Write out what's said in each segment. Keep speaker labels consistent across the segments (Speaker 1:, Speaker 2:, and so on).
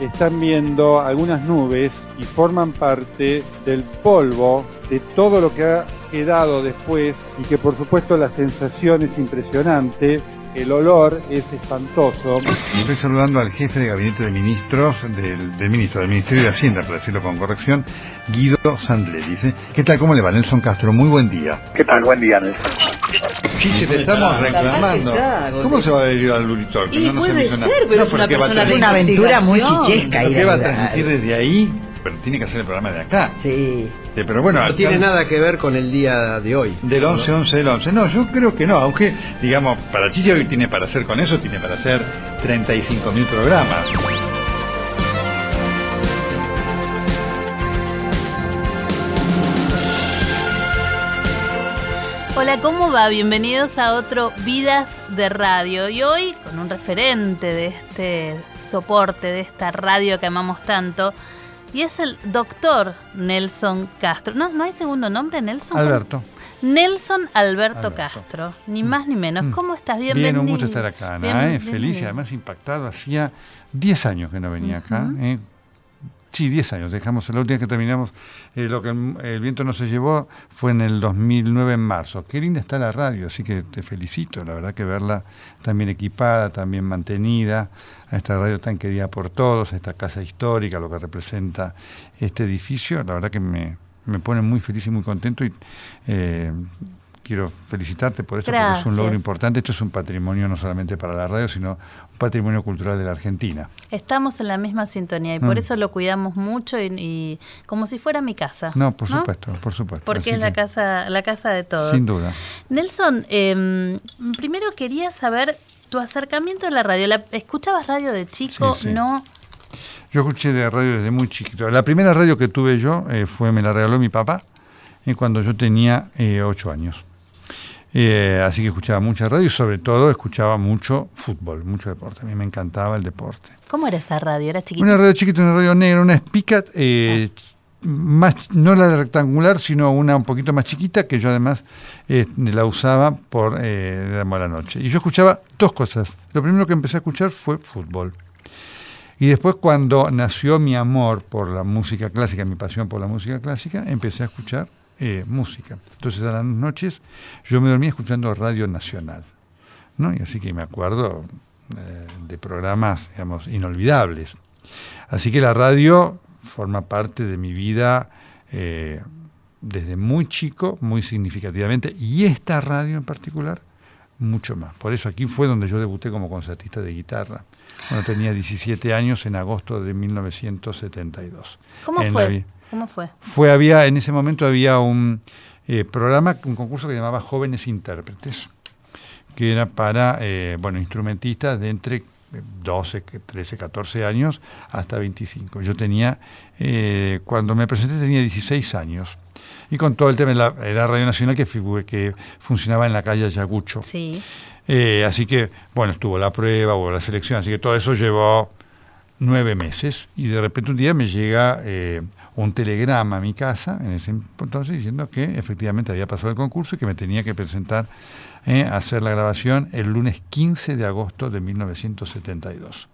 Speaker 1: están viendo algunas nubes y forman parte del polvo de todo lo que ha quedado después y que por supuesto la sensación es impresionante el olor es espantoso.
Speaker 2: Estoy saludando al jefe de gabinete de ministros, del, ministro del Ministerio de Hacienda, para decirlo con corrección, Guido Sandler. Dice, ¿qué tal? ¿Cómo le va, Nelson Castro? Muy buen día.
Speaker 3: ¿Qué tal? Buen día, Nelson.
Speaker 2: Sí, te estamos reclamando. ¿Cómo se va a ir al Luritor?
Speaker 4: Y no puede ser, pero es una, persona de una aventura muy chiquesca.
Speaker 2: ¿Qué va a transmitir desde ahí? pero tiene que hacer el programa de acá.
Speaker 4: Sí.
Speaker 2: pero bueno,
Speaker 5: no tiene nada que ver con el día de hoy.
Speaker 2: Del 11, 11, del 11. No, yo creo que no, aunque, digamos, para Chichi hoy tiene para hacer con eso, tiene para hacer 35.000 programas.
Speaker 6: Hola, ¿cómo va? Bienvenidos a otro Vidas de Radio. Y hoy con un referente de este soporte, de esta radio que amamos tanto, y es el doctor Nelson Castro. ¿No, ¿no hay segundo nombre, Nelson?
Speaker 7: Alberto.
Speaker 6: Nelson Alberto, Castro, ni más ni menos. Mm. ¿Cómo estás? Bienvenido.
Speaker 7: Bien, un gusto estar acá, Ana, ¿eh? feliz y además impactado. Hacía 10 años que no venía acá. ¿eh? Sí, 10 años. Dejamos la última que terminamos eh, lo que el, viento no se llevó fue en el 2009 en marzo. Qué linda está la radio, así que te felicito. La verdad que verla también equipada, también mantenida, a esta radio tan querida por todos, a esta casa histórica, lo que representa este edificio, la verdad que me, me pone muy feliz y muy contento y eh, quiero felicitarte por esto porque es un logro importante. Esto es un patrimonio no solamente para la radio, sino un patrimonio cultural de la Argentina.
Speaker 6: Estamos en la misma sintonía y por mm. eso lo cuidamos mucho y, como si fuera mi casa.
Speaker 7: No, por supuesto, por supuesto.
Speaker 6: Porque es la casa, la casa de todos.
Speaker 7: Sin duda.
Speaker 6: Nelson, em, primero quería saber tu acercamiento a la radio. ¿La, ¿Escuchabas radio de chico? No.
Speaker 7: Yo escuché de radio desde muy chiquito. La primera radio que tuve yo eh, fue, me la regaló mi papá, eh, cuando yo tenía eh, ocho años. Eh, así que escuchaba mucha radio y sobre todo escuchaba mucho fútbol, mucho deporte. A mí me encantaba el deporte.
Speaker 6: ¿Cómo era esa radio? ¿Era chiquita?
Speaker 7: Una radio chiquita, una radio negra, una Spicat, eh, más, no la rectangular, sino una un poquito más chiquita, que yo además eh, la usaba por eh, la noche. Y yo escuchaba dos cosas. Lo primero que empecé a escuchar fue fútbol. Y después cuando nació mi amor por la música clásica, mi pasión por la música clásica, empecé a escuchar eh, música. Entonces a las noches yo me dormía escuchando Radio Nacional. ¿no? Y así que me acuerdo eh, de programas, digamos, inolvidables. Así que la radio forma parte de mi vida eh, desde muy chico, muy significativamente, y esta radio en particular, mucho más. Por eso aquí fue donde yo debuté como concertista de guitarra, cuando tenía 17 años en agosto de 1972.
Speaker 6: ¿Cómo fue? ¿Cómo fue?
Speaker 7: Fue, había, en ese momento había un eh, programa, un concurso que llamaba Jóvenes Intérpretes, que era para, eh, bueno, instrumentistas de entre 12, 13, 14 años hasta 25. Yo tenía, eh, cuando me presenté tenía 16 años. Y con todo el tema, la, era Radio Nacional que, que funcionaba en la calle Ayagucho.
Speaker 6: Sí.
Speaker 7: así que, bueno, estuvo la prueba, hubo la selección, así que todo eso llevó nueve meses. Y de repente un día me llega un telegrama a mi casa en ese entonces diciendo que efectivamente había pasado el concurso y que me tenía que presentar eh, a hacer la grabación el lunes 15 de agosto de 1972.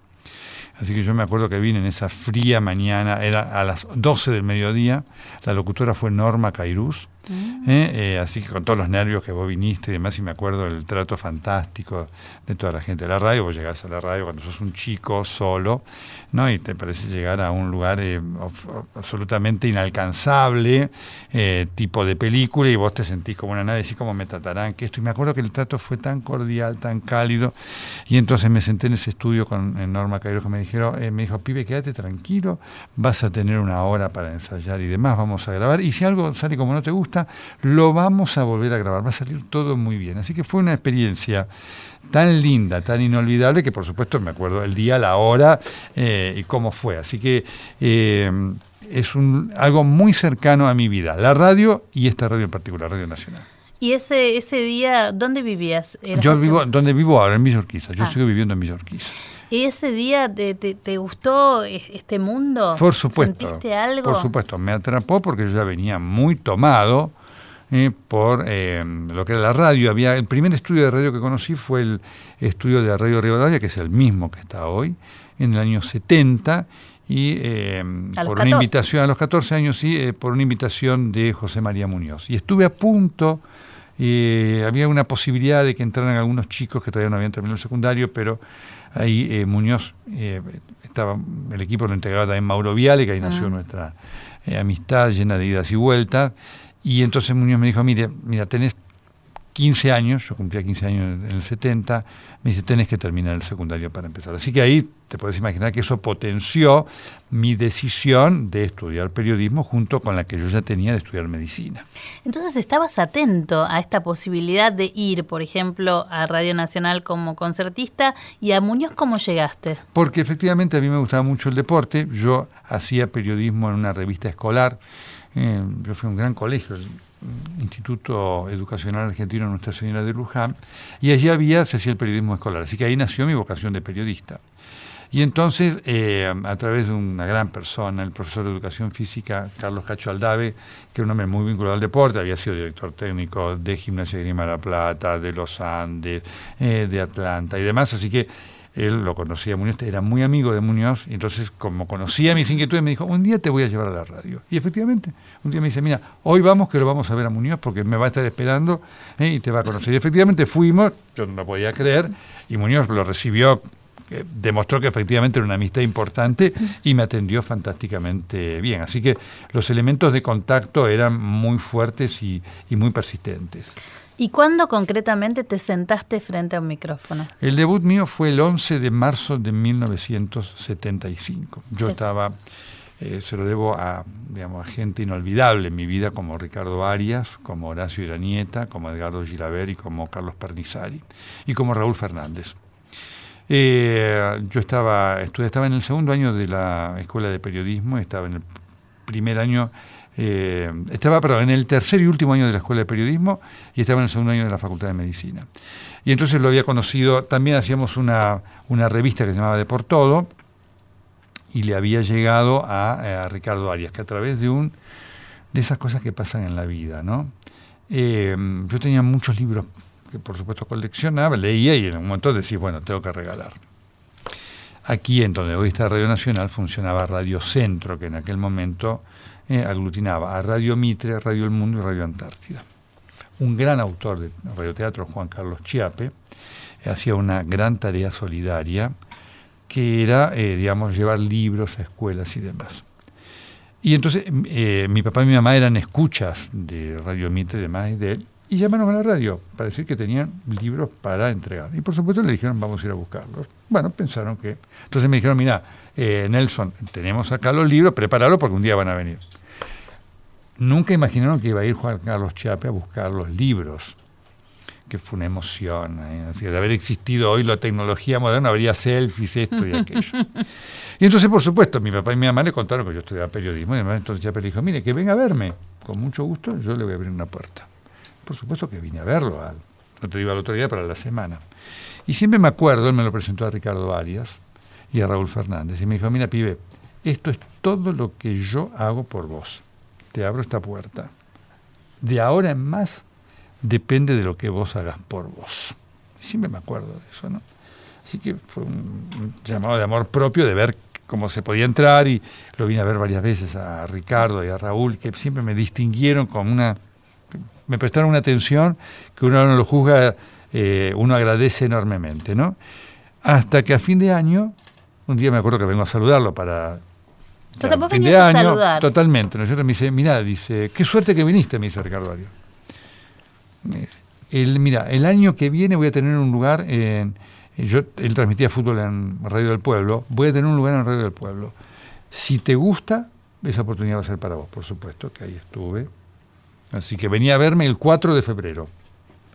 Speaker 7: Así que yo me acuerdo que vine en esa fría mañana, era a las 12 del mediodía, la locutora fue Norma Cairús, mm. eh, eh, así que con todos los nervios que vos viniste y demás, y me acuerdo del trato fantástico de toda la gente de la radio, vos llegás a la radio cuando sos un chico solo, ¿no? Y te parece llegar a un lugar eh, absolutamente inalcanzable, eh, tipo de película, y vos te sentís como una nave, así como me tratarán que esto. Y me acuerdo que el trato fue tan cordial, tan cálido, y entonces me senté en ese estudio con Norma Cairo que me dijeron, eh, me dijo, pibe, quédate tranquilo, vas a tener una hora para ensayar y demás, vamos a grabar, y si algo sale como no te gusta, lo vamos a volver a grabar, va a salir todo muy bien. Así que fue una experiencia tan linda, tan inolvidable, que por supuesto me acuerdo el día, la hora eh, y cómo fue. Así que eh, es un, algo muy cercano a mi vida, la radio y esta radio en particular, Radio Nacional.
Speaker 6: ¿Y ese, ese día, dónde vivías?
Speaker 7: Yo vivo, donde vivo ahora, en Villorquiza. Yo ah. sigo viviendo en Villorquiza.
Speaker 6: ¿Y ese día te, te, gustó este mundo?
Speaker 7: Por supuesto.
Speaker 6: ¿Sentiste algo?
Speaker 7: Por supuesto, me atrapó porque yo ya venía muy tomado eh, por eh, lo que era la radio. Había El primer estudio de radio que conocí fue el estudio de Radio Rivadavia, que es el mismo que está hoy, en el año 70 y eh, por una invitación a los 14 años, sí, por una invitación de José María Muñoz. Y estuve a punto eh, había una posibilidad de que entraran algunos chicos que todavía no habían terminado el secundario, pero ahí eh, Muñoz, eh, estaba, el equipo lo integraba también Mauro Viale, que ahí nació ah. nuestra amistad llena de idas y vueltas. Y entonces Muñoz me dijo, mire, mira, tenés 15 años, yo cumplía 15 años en el 70, me dice, tenés que terminar el secundario para empezar. Así que ahí te puedes imaginar que eso potenció mi decisión de estudiar periodismo junto con la que yo ya tenía de estudiar medicina.
Speaker 6: Entonces estabas atento a esta posibilidad de ir, por ejemplo, a Radio Nacional como concertista y a Muñoz, ¿cómo llegaste?
Speaker 7: Porque efectivamente a mí me gustaba mucho el deporte, yo hacía periodismo en una revista escolar, eh, yo fui a un gran colegio, Instituto Educacional Argentino Nuestra Señora de Luján, y allí había, se hacía el periodismo escolar, así que ahí nació mi vocación de periodista. Y entonces, eh, a través de una gran persona, el profesor de Educación Física, Carlos Cacho Aldave, que era un hombre muy vinculado al deporte, había sido director técnico de Gimnasia de Grima de la Plata, de los Andes, eh, de Atlanta y demás, así que él lo conocía Muñoz, era muy amigo de Muñoz, y entonces como conocía mis inquietudes, me dijo, un día te voy a llevar a la radio. Y efectivamente, un día me dice, mira, hoy vamos que lo vamos a ver a Muñoz porque me va a estar esperando ¿eh? y te va a conocer. Y efectivamente fuimos, yo no lo podía creer, y Muñoz lo recibió, eh, demostró que efectivamente era una amistad importante y me atendió fantásticamente bien. Así que los elementos de contacto eran muy fuertes y muy persistentes.
Speaker 6: ¿Y cuándo concretamente te sentaste frente a un micrófono?
Speaker 7: El debut mío fue el 11 de marzo de 1975. Yo estaba, eh, se lo debo a, digamos, a gente inolvidable en mi vida, como Ricardo Arias, como Horacio Iranieta, como Edgardo Gilaver y como Carlos Pernizari, y como Raúl Fernández. Eh, yo estaba, estaba en el segundo año de la Escuela de Periodismo, estaba en el primer año eh, estaba perdón, en el tercer y último año de la Escuela de Periodismo y estaba en el segundo año de la Facultad de Medicina. Y entonces lo había conocido, también hacíamos una, una revista que se llamaba De por Todo, y le había llegado a, Ricardo Arias, que a través de un de esas cosas que pasan en la vida, ¿no? Eh, yo tenía muchos libros que por supuesto coleccionaba, leía y en un momento decía, bueno, tengo que regalar. Aquí en donde hoy está Radio Nacional funcionaba Radio Centro, que en aquel momento eh, aglutinaba a Radio Mitre, Radio El Mundo y Radio Antártida. Un gran autor de radioteatro, Juan Carlos Chiape, hacía una gran tarea solidaria que era, eh, digamos, llevar libros a escuelas y demás. Y entonces eh, mi papá y mi mamá eran escuchas de Radio Mitre y demás de él, y llamaron a la radio para decir que tenían libros para entregar. Y por supuesto le dijeron, vamos a ir a buscarlos. Bueno, pensaron que... Entonces me dijeron, mira, Nelson, tenemos acá los libros, prepáralo porque un día van a venir. Nunca imaginaron que iba a ir Juan Carlos Chape a buscar los libros, que fue una emoción. ¿eh? de haber existido hoy la tecnología moderna, habría selfies, esto y aquello. y entonces, por supuesto, mi papá y mi mamá le contaron que yo estudiaba periodismo, y entonces Chape le dijo, mire, que venga a verme, con mucho gusto, yo le voy a abrir una puerta. Por supuesto que vine a verlo, al, no te digo al otro día, para la semana. Y siempre me acuerdo, él me lo presentó a Ricardo Arias y a Raúl Fernández, y me dijo, mira, pibe, esto es todo lo que yo hago por vos te abro esta puerta. De ahora en más depende de lo que vos hagas por vos. Siempre me acuerdo de eso, ¿no? Así que fue un llamado de amor propio de ver cómo se podía entrar y lo vine a ver varias veces a Ricardo y a Raúl, que siempre me distinguieron con una... me prestaron una atención que uno no lo juzga, eh, uno agradece enormemente, ¿no? Hasta que a fin de año, un día me acuerdo que vengo a saludarlo para
Speaker 6: fin de año,
Speaker 7: totalmente. ¿no Me dice, mira, dice, qué suerte que viniste, me dice Ricardo Ario. El, mira, el año que viene voy a tener un lugar en. Yo, él transmitía fútbol en Radio del Pueblo. Voy a tener un lugar en Radio del Pueblo. Si te gusta, esa oportunidad va a ser para vos, por supuesto, que ahí estuve. Así que venía a verme el 4 de febrero.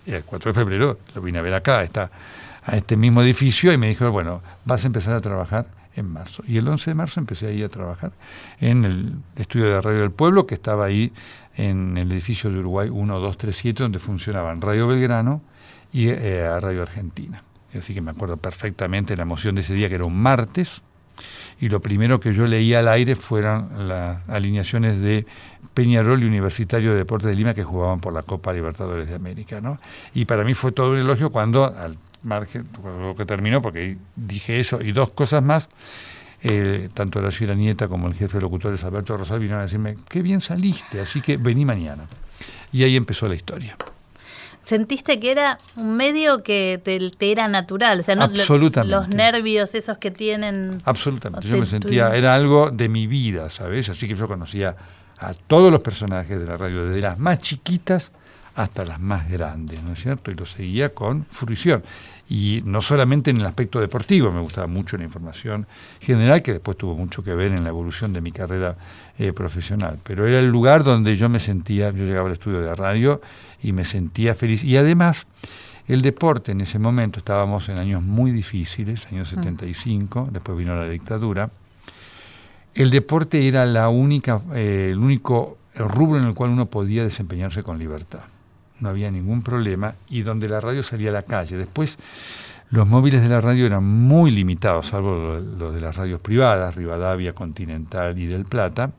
Speaker 7: Y el 4 de febrero lo vine a ver acá, está, a este mismo edificio, y me dijo, bueno, vas a empezar a trabajar en marzo. Y el 11 de marzo empecé ahí a trabajar en el estudio de Radio del Pueblo, que estaba ahí en el edificio de Uruguay 1237, donde funcionaban Radio Belgrano y eh, Radio Argentina. Así que me acuerdo perfectamente la emoción de ese día, que era un martes, y lo primero que yo leía al aire fueron las alineaciones de Peñarol y Universitario de Deportes de Lima que jugaban por la Copa Libertadores de América. ¿no? Y para mí fue todo un elogio cuando, al margen, lo que terminó, porque dije eso y dos cosas más, eh, tanto la señora Nieta como el jefe de locutores Alberto Rosal vinieron a decirme, qué bien saliste, así que vení mañana. Y ahí empezó la historia.
Speaker 6: ¿Sentiste que era un medio que te, era natural? O sea, no, los nervios esos que tienen...
Speaker 7: Absolutamente, yo me sentía, era algo de mi vida, ¿sabes? Así que yo conocía a todos los personajes de la radio, desde las más chiquitas hasta las más grandes, ¿no es cierto? Y lo seguía con fruición. Y no solamente en el aspecto deportivo, me gustaba mucho la información general, que después tuvo mucho que ver en la evolución de mi carrera eh, profesional, pero era el lugar donde yo me sentía, yo llegaba al estudio de radio y me sentía feliz. Y además, el deporte en ese momento, estábamos en años muy difíciles, años 75, mm. después vino la dictadura, el deporte era la única, eh, el único rubro en el cual uno podía desempeñarse con libertad. No había ningún problema y donde la radio salía a la calle. Después, los móviles de la radio eran muy limitados, salvo los de las radios privadas, Rivadavia, Continental y Del Plata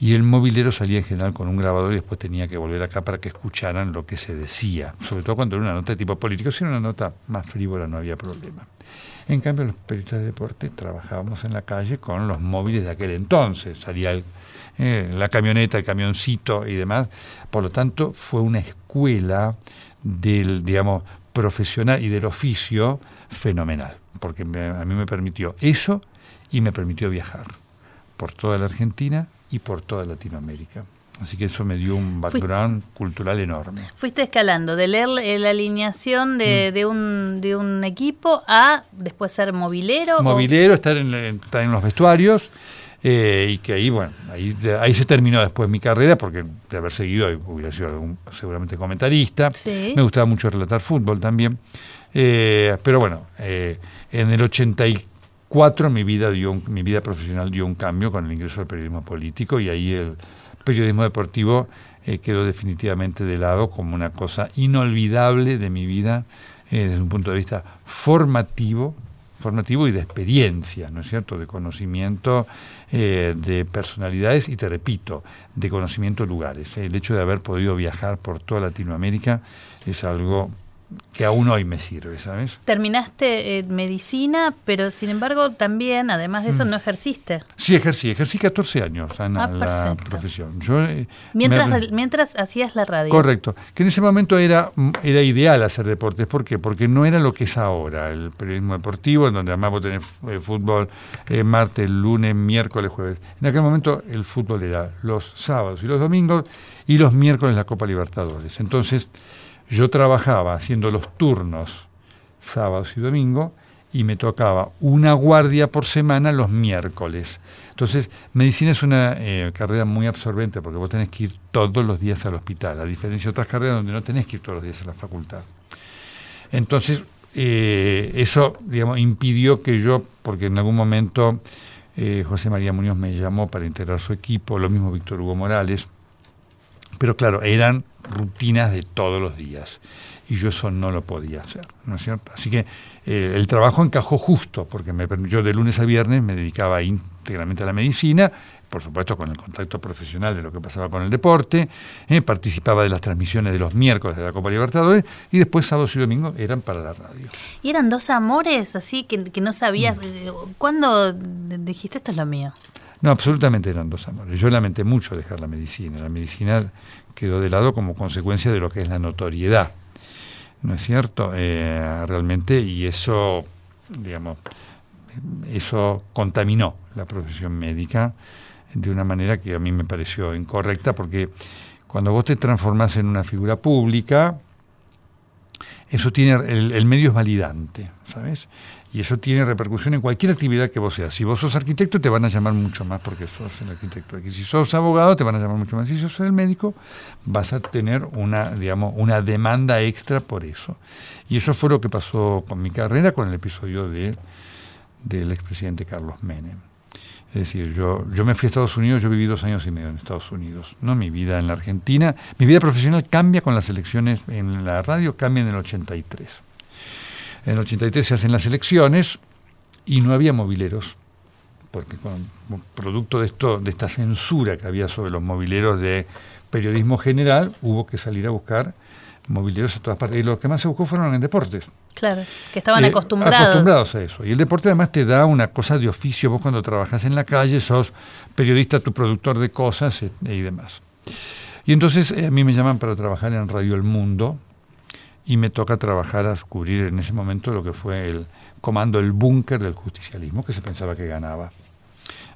Speaker 7: y el movilero salía en general con un grabador y después tenía que volver acá para que escucharan lo que se decía, sobre todo cuando era una nota de tipo político, si era una nota más frívola no había problema. En cambio, los periodistas de deporte trabajábamos en la calle con los móviles de aquel entonces, salía eh, la camioneta, el camioncito y demás, por lo tanto fue una escuela del, digamos, profesional y del oficio fenomenal, porque a mí me permitió eso y me permitió viajar por toda la Argentina y por toda Latinoamérica. Así que eso me dio un background cultural enorme.
Speaker 6: Fuiste escalando de leer la alineación de, mm. un, de un equipo a después ser movilero.
Speaker 7: Movilero, estar, en, estar en los vestuarios. Eh, y que ahí, bueno, ahí, ahí se terminó después mi carrera, porque de haber seguido hubiera sido algún, seguramente comentarista. Me gustaba mucho relatar fútbol también. Eh, pero bueno, eh, en el 84 Cuatro, mi vida, dio mi vida profesional dio un cambio con el ingreso al periodismo político y ahí el periodismo deportivo eh, quedó definitivamente de lado como una cosa inolvidable de mi vida eh, desde un punto de vista formativo, formativo y de experiencia, ¿no es cierto?, de conocimiento eh, de personalidades y te repito, de conocimiento de lugares. El hecho de haber podido viajar por toda Latinoamérica es algo que aún hoy me sirve, ¿sabes?
Speaker 6: Terminaste eh, medicina, pero sin embargo también, además de eso, mm. no ejerciste.
Speaker 7: Sí, ejercí, ejercí 14 años en ah, la profesión. Yo,
Speaker 6: eh, mientras, mientras hacías la radio.
Speaker 7: Correcto, que en ese momento era, era ideal hacer deportes, ¿por qué? Porque no era lo que es ahora, el periodismo deportivo, en donde además vos tenés eh, fútbol martes, lunes, miércoles, jueves. En aquel momento el fútbol era los sábados y los domingos y los miércoles la Copa Libertadores. Entonces, yo trabajaba haciendo los turnos sábados y domingo y me tocaba una guardia por semana los miércoles. Entonces, medicina es una eh, carrera muy absorbente porque vos tenés que ir todos los días al hospital, a diferencia de otras carreras donde no tenés que ir todos los días a la facultad. Entonces, eh, eso, digamos, impidió que yo, porque en algún momento eh, José María Muñoz me llamó para integrar su equipo, lo mismo Víctor Hugo Morales, pero claro, eran rutinas de todos los días. Y yo eso no lo podía hacer, ¿no es cierto? Así que eh, el trabajo encajó justo, porque me, yo de lunes a viernes me dedicaba íntegramente a la medicina, por supuesto con el contacto profesional de lo que pasaba con el deporte, eh, participaba de las transmisiones de los miércoles de la Copa Libertadores y después sábados y domingos eran para la radio.
Speaker 6: ¿Y eran dos amores así que, no sabías? Eh, ¿Cuándo dijiste esto es lo mío?
Speaker 7: No, absolutamente eran dos amores. Yo lamenté mucho dejar la medicina. La medicina quedó de lado como consecuencia de lo que es la notoriedad. ¿No es cierto? Eh, realmente, y eso, digamos, eso contaminó la profesión médica de una manera que a mí me pareció incorrecta, porque cuando vos te transformás en una figura pública, eso tiene, el, el medio es validante, ¿sabes? Y eso tiene repercusión en cualquier actividad que vos seas. Si vos sos arquitecto, te van a llamar mucho más porque sos el arquitecto. Aquí, si sos abogado, te van a llamar mucho más. Si sos el médico, vas a tener una, digamos, una demanda extra por eso. Y eso fue lo que pasó con mi carrera, con el episodio de, del expresidente Carlos Menem. Es decir, yo, yo me fui a Estados Unidos, yo viví dos años y medio en Estados Unidos. ¿no? Mi vida en la Argentina, mi vida profesional cambia con las elecciones en la radio, cambia en el 83. En el 83 se hacen las elecciones y no había mobileros, porque con producto de esto, de esta censura que había sobre los mobileros de periodismo general, hubo que salir a buscar mobileros a todas partes. Y los que más se buscó fueron en deportes.
Speaker 6: Claro, que estaban eh, acostumbrados.
Speaker 7: Acostumbrados a eso. Y el deporte además te da una cosa de oficio. Vos cuando trabajas en la calle sos periodista, tu productor de cosas eh, y demás. Y entonces eh, a mí me llaman para trabajar en Radio El Mundo y me toca trabajar a cubrir en ese momento lo que fue el comando El Búnker del Justicialismo, que se pensaba que ganaba,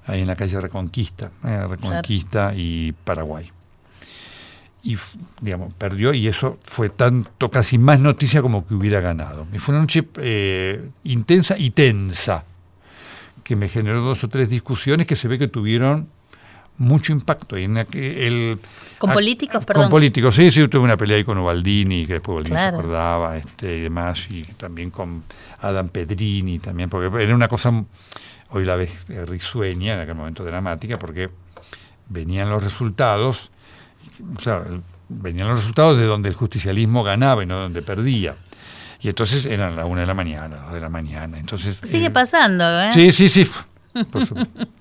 Speaker 7: ahí en la calle Reconquista, Reconquista y Paraguay y digamos, perdió y eso fue tanto, casi más noticia como que hubiera ganado. Y fue una noche eh, intensa y tensa, que me generó dos o tres discusiones que se ve que tuvieron mucho impacto. en el,
Speaker 6: ¿Con políticos, perdón?
Speaker 7: Con políticos, sí, sí, tuve una pelea ahí con Ubaldini, que después Ubaldini se acordaba, este, y demás, y también con Adam Pedrini, también, porque era una cosa, hoy la vez risueña, en aquel momento dramática, porque venían los resultados o sea, venían los resultados de donde el justicialismo ganaba y no donde perdía. Y entonces eran las una de la mañana, las de la mañana. Entonces,
Speaker 6: Sigue eh, pasando, ¿eh?
Speaker 7: Sí, sí, sí.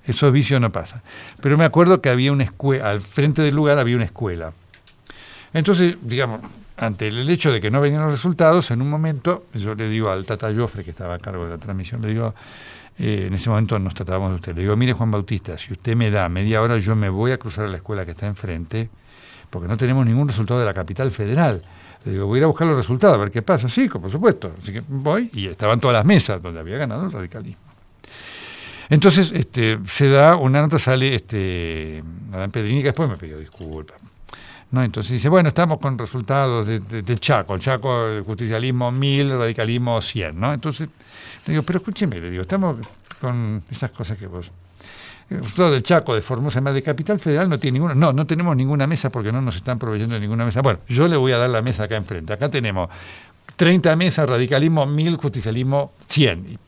Speaker 7: Eso vicio no pasa. Pero me acuerdo que había una escuela, al frente del lugar había una escuela. Entonces, digamos, ante el hecho de que no venían los resultados, en un momento yo le digo al Tata Joffre, que estaba a cargo de la transmisión, le digo, eh, en ese momento nos tratábamos de usted, le digo, mire Juan Bautista, si usted me da media hora, yo me voy a cruzar a la escuela que está enfrente porque no tenemos ningún resultado de la capital federal. Le digo, voy a ir a buscar los resultados, a ver qué pasa. Sí, por supuesto. Así que voy y estaban todas las mesas donde había ganado el radicalismo. Entonces, este, se da, una nota sale, este, Adán Pedrini, que después me pidió disculpas. ¿no? Entonces dice, bueno, estamos con resultados del Chaco, el Chaco, el justicialismo 1000, el radicalismo 100, ¿no? Entonces, le digo, pero escúcheme, le digo, estamos con esas cosas que vos todo del Chaco, de Formosa, más de Capital Federal no tiene ninguna, no, no tenemos ninguna mesa porque no nos están proveyendo ninguna mesa. Bueno, yo le voy a dar la mesa acá enfrente. Acá tenemos 30 mesas, radicalismo 1000, justicialismo 100.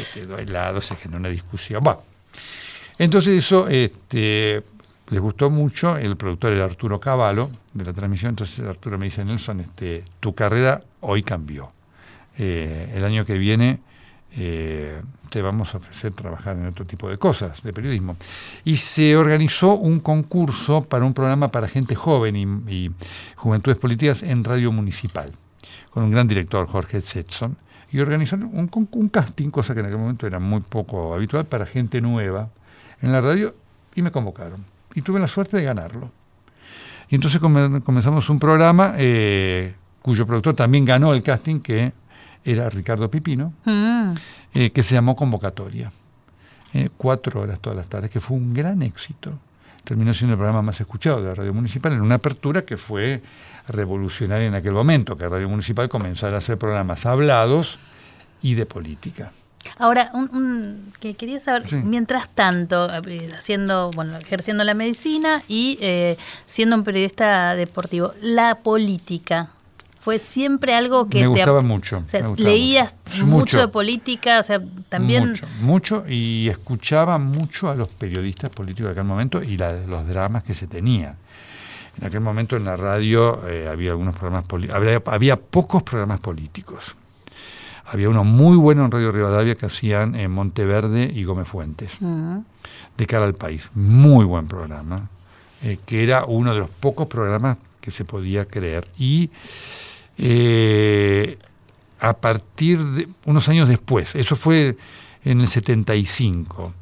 Speaker 7: Se quedó aislado, se generó una discusión. Bueno, entonces eso este, les gustó mucho, el productor era Arturo Cavallo de la transmisión, entonces Arturo me dice, Nelson, este, tu carrera hoy cambió. Eh, el año que viene eh, te vamos a ofrecer trabajar en otro tipo de cosas, de periodismo. Y se organizó un concurso para un programa para gente joven y, juventudes políticas en radio municipal, con un gran director, Jorge Setson, y organizaron un, un casting, cosa que en aquel momento era muy poco habitual, para gente nueva en la radio, y me convocaron. Y tuve la suerte de ganarlo. Y entonces comenzamos un programa eh, cuyo productor también ganó el casting, que era Ricardo Pipino, mm. eh, que se llamó Convocatoria. Eh, cuatro horas todas las tardes, que fue un gran éxito. Terminó siendo el programa más escuchado de la Radio Municipal en una apertura que fue revolucionaria en aquel momento, que Radio Municipal comenzara a hacer programas hablados y de política.
Speaker 6: Ahora, un, que quería saber, mientras tanto, eh, haciendo, bueno, ejerciendo la medicina y siendo un periodista deportivo, la política, fue siempre algo que
Speaker 7: me gustaba mucho.
Speaker 6: leías mucho. de política, o sea, también
Speaker 7: mucho, mucho y escuchaba mucho a los periodistas políticos de aquel momento y los dramas que se tenían. En aquel momento en la radio eh, había algunos programas había, había, pocos programas políticos. Había uno muy bueno en Radio Rivadavia que hacían en Monteverde y Gómez Fuentes, mm. de cara al país. Muy buen programa, eh, que era uno de los pocos programas que se podía creer. Y eh, a partir de unos años después, eso fue en el 75,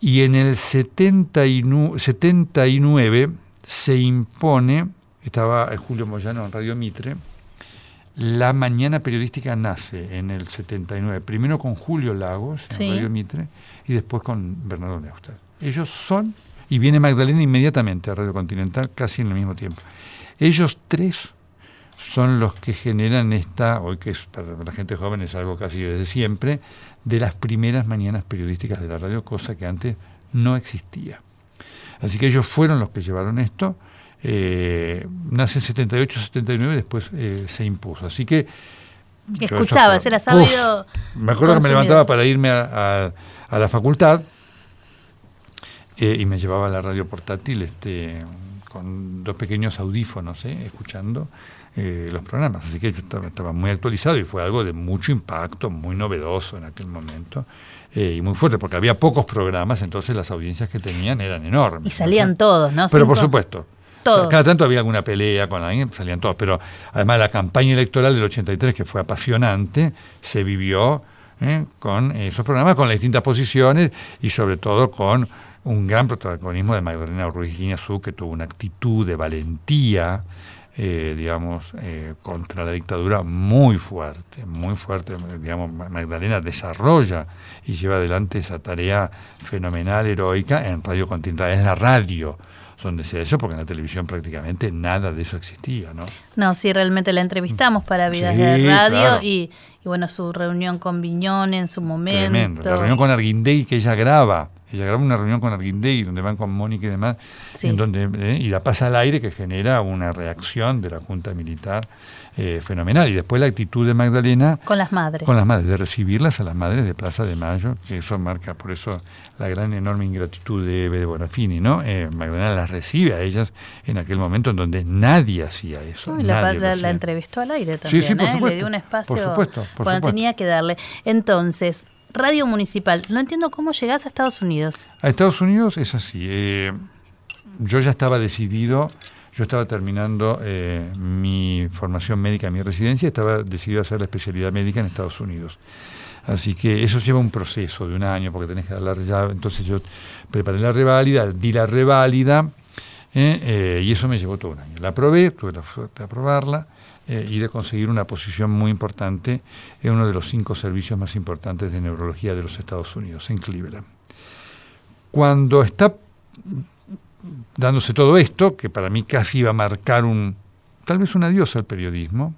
Speaker 7: y en el 79, se impone, estaba Julio Moyano en Radio Mitre, la mañana periodística nace en el 79, primero con Julio Lagos en Radio Mitre y después con Bernardo Neustadt. Ellos son, y viene Magdalena inmediatamente a Radio Continental, casi en el mismo tiempo. Ellos tres son los que generan esta, hoy que es para la gente joven es algo casi desde siempre, de las primeras mañanas periodísticas de la radio, cosa que antes no existía. Así que ellos fueron los que llevaron esto. Eh, nace en 78, 79, después eh, se impuso. Así que
Speaker 6: escuchabas, era sábado.
Speaker 7: Me acuerdo que me levantaba para irme a, la facultad eh, y me llevaba la radio portátil este, con dos pequeños audífonos, eh, escuchando eh, los programas. Así que yo estaba, muy actualizado y fue algo de mucho impacto, muy novedoso en aquel momento. Eh, y muy fuerte, porque había pocos programas, entonces las audiencias que tenían eran enormes.
Speaker 6: Y salían todos, ¿no?
Speaker 7: Pero por supuesto. cada tanto había alguna pelea con alguien, salían todos. Pero además la campaña electoral del 83, que fue apasionante, se vivió ¿eh? con esos programas, con las distintas posiciones y sobre todo con un gran protagonismo de Magdalena Ruiz Guiñazú, que tuvo una actitud de valentía eh, digamos, eh, contra la dictadura muy fuerte, muy fuerte. Digamos, Magdalena desarrolla y lleva adelante esa tarea fenomenal, heroica en Radio Continental. Es la radio donde se eso, porque en la televisión prácticamente nada de eso existía, ¿no?
Speaker 6: No, sí, realmente la entrevistamos para Vidas de Radio y, bueno, su reunión con Viñón en su momento. Tremendo.
Speaker 7: La reunión con Arguindegui que ella graba ella graba una reunión con Arguindegui, donde van con Mónica y demás, en donde, eh, y la pasa al aire que genera una reacción de la Junta Militar eh, fenomenal. Y después la actitud de Magdalena...
Speaker 6: Con las madres.
Speaker 7: Con las madres, de recibirlas a las madres de Plaza de Mayo, que eso marca por eso la gran enorme ingratitud de Eve de Bonafini, ¿no? Eh, Magdalena las recibe a ellas en aquel momento en donde nadie hacía eso.
Speaker 6: la, la, entrevistó al aire también, sí, sí, por supuesto, le dio un espacio por supuesto, cuando tenía que darle. Entonces, Radio Municipal. No entiendo cómo llegás a Estados Unidos.
Speaker 7: A Estados Unidos es así. Eh, yo ya estaba decidido, yo estaba terminando eh, mi formación médica, mi residencia, estaba decidido a hacer la especialidad médica en Estados Unidos. Así que eso lleva un proceso de un año porque tenés que dar la llave. Entonces yo preparé la reválida, di la reválida eh, y eso me llevó todo un año. La aprobé, tuve la suerte de aprobarla eh, y de conseguir una posición muy importante en uno de los cinco servicios más importantes de neurología de los Estados Unidos, en Cleveland. Cuando está dándose todo esto, que para mí casi iba a marcar un, tal vez un adiós al periodismo,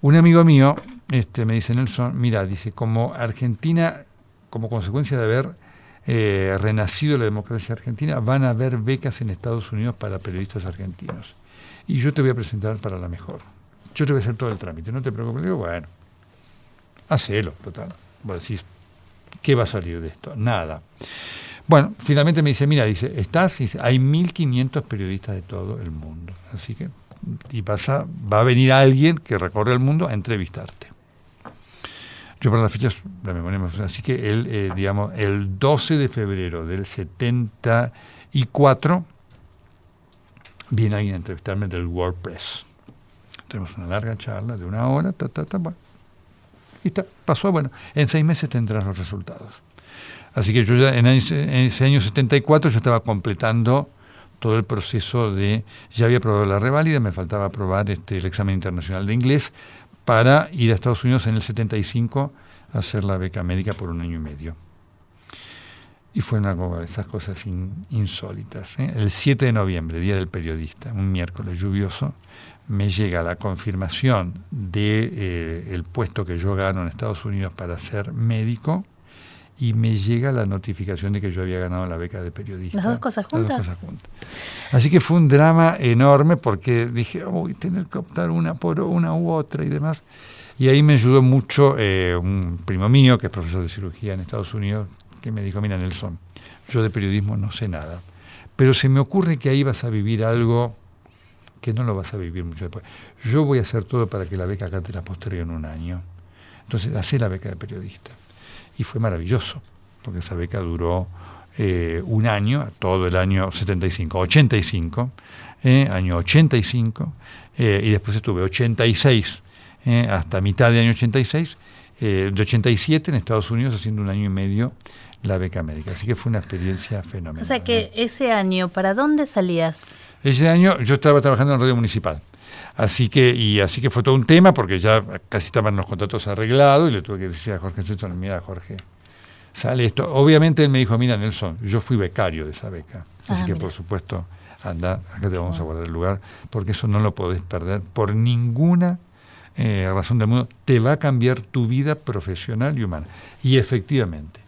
Speaker 7: un amigo mío este, me dice, Nelson, mira, dice, como Argentina, como consecuencia de haber eh, renacido la democracia argentina, van a haber becas en Estados Unidos para periodistas argentinos. Y yo te voy a presentar para la mejor yo te voy a hacer todo el trámite, no te preocupes. Digo, bueno, hacelo, total. Vos decís, ¿qué va a salir de esto? Nada. Bueno, finalmente me dice, mira, dice, estás, dice, hay 1.500 periodistas de todo el mundo. Así que, y pasa, va a venir alguien que recorre el mundo a entrevistarte. Yo para las fechas, la memoria así que el, eh, digamos, el 12 de febrero del 74 viene alguien a entrevistarme del WordPress tenemos una larga charla de una hora, ta, ta, ta, bueno. Y está, pasó, bueno, en seis meses tendrás los resultados. Así que yo ya en, ese año 74 yo estaba completando todo el proceso de, ya había aprobado la reválida, me faltaba aprobar este, el examen internacional de inglés para ir a Estados Unidos en el 75 a hacer la beca médica por un año y medio. Y fue una de esas cosas insólitas. ¿eh? El 7 de noviembre, Día del Periodista, un miércoles lluvioso, me llega la confirmación de eh, el puesto que yo gano en Estados Unidos para ser médico y me llega la notificación de que yo había ganado la beca de periodista.
Speaker 6: Las dos cosas juntas.
Speaker 7: Así que fue un drama enorme porque dije, uy, tener que optar una por una u otra y demás. Y ahí me ayudó mucho eh, un primo mío, que es profesor de cirugía en Estados Unidos, que me dijo, mira Nelson, yo de periodismo no sé nada, pero se me ocurre que ahí vas a vivir algo que no lo vas a vivir mucho después. Yo voy a hacer todo para que la beca acá te la postergue en un año. Entonces, hacé la beca de periodista. Y fue maravilloso, porque esa beca duró eh, un año, todo el año 75, 85, eh, año 85, eh, y después estuve 86 hasta mitad de año 86, de 87 en Estados Unidos haciendo un año y medio la beca médica. Así que fue una experiencia fenomenal. O
Speaker 6: sea que ese año, ¿para dónde salías?
Speaker 7: Ese año yo estaba trabajando en Radio Municipal. Así que, y así que fue todo un tema, porque ya casi estaban los contratos arreglados, y le tuve que decir a Jorge Nelson, mira Jorge, sale esto. Obviamente él me dijo, mira Nelson, yo fui becario de esa beca. Así ah, que por supuesto, anda, acá te vamos a guardar el lugar, porque eso no lo podés perder por ninguna eh, razón del mundo. Te va a cambiar tu vida profesional y humana. Y efectivamente,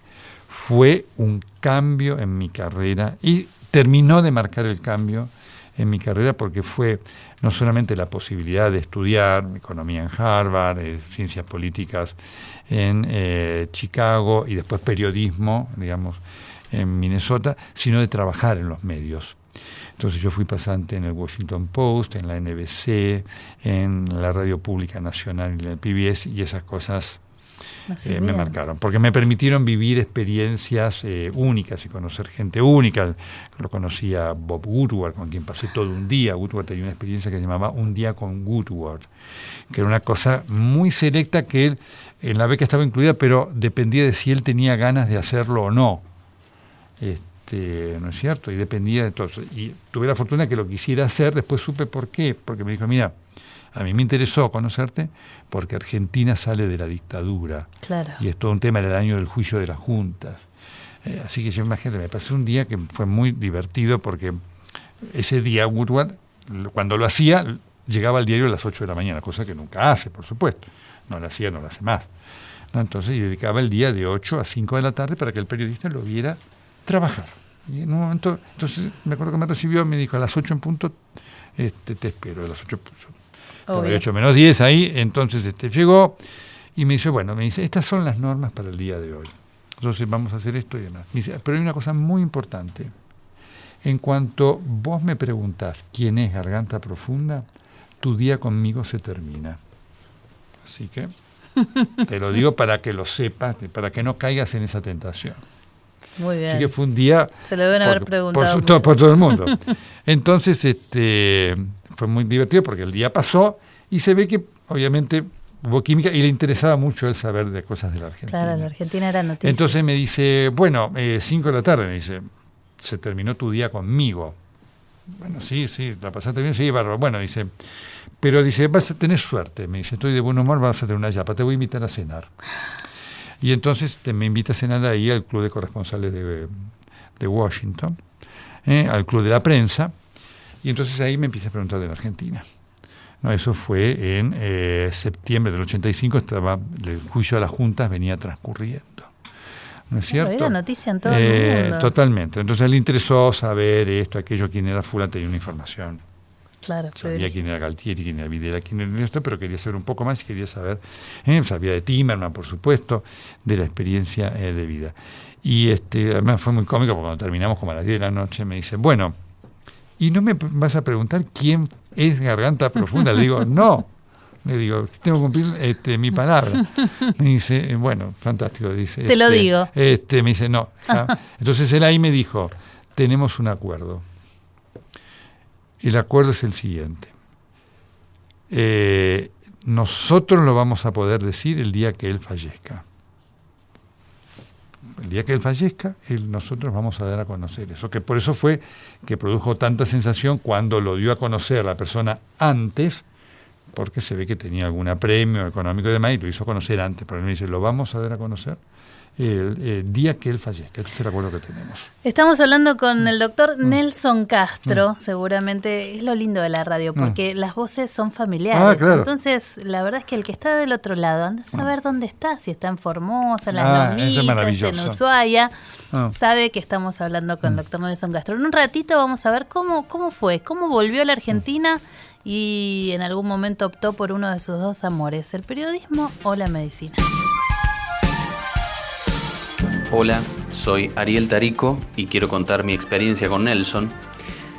Speaker 7: fue un cambio en mi carrera y terminó de marcar el cambio en mi carrera porque fue no solamente la posibilidad de estudiar economía en Harvard, eh, ciencias políticas en eh, Chicago y después periodismo, digamos, en Minnesota, sino de trabajar en los medios. Entonces yo fui pasante en el Washington Post, en la NBC, en la Radio Pública Nacional y en el PBS y esas cosas eh, me marcaron, porque me permitieron vivir experiencias eh, únicas y conocer gente única. Lo conocía Bob Woodward, con quien pasé todo un día. Woodward tenía una experiencia que se llamaba Un día con Woodward, que era una cosa muy selecta que él, en la beca estaba incluida, pero dependía de si él tenía ganas de hacerlo o no. Este, ¿No es cierto? Y dependía de todo. Y tuve la fortuna que lo quisiera hacer, después supe por qué, porque me dijo, mira, a mí me interesó conocerte porque Argentina sale de la dictadura.
Speaker 6: Claro.
Speaker 7: Y es todo un tema, en el año del juicio de las juntas. Eh, así que yo imagínate, me pasé un día que fue muy divertido porque ese día Woodward, cuando lo hacía, llegaba al diario a las 8 de la mañana, cosa que nunca hace, por supuesto. No lo hacía, no lo hace más. Entonces, y dedicaba el día de 8 a 5 de la tarde para que el periodista lo viera trabajar. Y en un momento, entonces me acuerdo que me recibió, me dijo, a las 8 en punto, este, te espero, a las 8 había 8 menos 10 ahí, entonces este, llegó y me dice, bueno, me dice, estas son las normas para el día de hoy. Entonces vamos a hacer esto y demás. dice, pero hay una cosa muy importante. En cuanto vos me preguntás quién es Garganta Profunda, tu día conmigo se termina. Así que te lo digo para que lo sepas, para que no caigas en esa tentación.
Speaker 6: Muy bien.
Speaker 7: Así que fue un día.
Speaker 6: Se lo deben haber preguntado.
Speaker 7: Por, por, todo el mundo. Entonces, este, fue muy divertido porque el día pasó y se ve que obviamente hubo química y le interesaba mucho el saber de cosas de la Argentina.
Speaker 6: Claro, la Argentina era noticia.
Speaker 7: Entonces me dice, bueno, 5 eh, de la tarde, me dice, se terminó tu día conmigo. Bueno, sí, sí, la pasaste bien, sí, bárbaro. Bueno, dice, pero dice, vas a tener suerte. Me dice, estoy de buen humor, vas a tener una yapa, te voy a invitar a cenar. Y entonces te, me invita a cenar ahí al Club de Corresponsales de, de Washington, eh, al Club de la Prensa. Y entonces ahí me empieza a preguntar de la Argentina. No, eso fue en eh, septiembre del 85, estaba el juicio a las juntas venía transcurriendo. ¿No es cierto?
Speaker 6: Era noticia en todo el eh, mundo.
Speaker 7: Totalmente. Entonces le interesó saber esto, aquello, quién era fulano, tenía una información.
Speaker 6: Claro,
Speaker 7: sabía quién era Galtieri, quién era Videla, quién era esto, pero quería saber un poco más y quería saber, eh, sabía de Timerman, por supuesto, de la experiencia de vida. Y este, además fue muy cómico porque cuando terminamos como a las 10 de la noche me dice, bueno, y no me vas a preguntar quién es Garganta Profunda. Le digo, no. Le digo, tengo que cumplir este, mi palabra. Me dice, bueno, fantástico. Dice,
Speaker 6: Te lo
Speaker 7: este,
Speaker 6: digo.
Speaker 7: Este, me dice, no. Entonces él ahí me dijo, tenemos un acuerdo. El acuerdo es el siguiente. Eh, nosotros lo vamos a poder decir el día que él fallezca el día que él fallezca, nosotros vamos a dar a conocer eso. Que por eso fue que produjo tanta sensación cuando lo dio a conocer la persona antes, porque se ve que tenía algún premio económico y demás, y lo hizo conocer antes. Pero él me dice, ¿lo vamos a dar a conocer? El, día que él fallezca. Ese es el acuerdo que tenemos.
Speaker 6: Estamos hablando con mm. el doctor mm. Nelson Castro, mm. seguramente es lo lindo de la radio, porque las voces son familiares. Ah, Entonces, la verdad es que el que está del otro lado, anda a saber dónde está, si está en Formosa, en las ah, en Ushuaia, ah. sabe que estamos hablando con el doctor Nelson Castro. En un ratito vamos a ver cómo, cómo fue, cómo volvió a la Argentina y en algún momento optó por uno de sus dos amores, el periodismo o la medicina.
Speaker 3: Hola, soy Ariel Tarico y quiero contar mi experiencia con Nelson.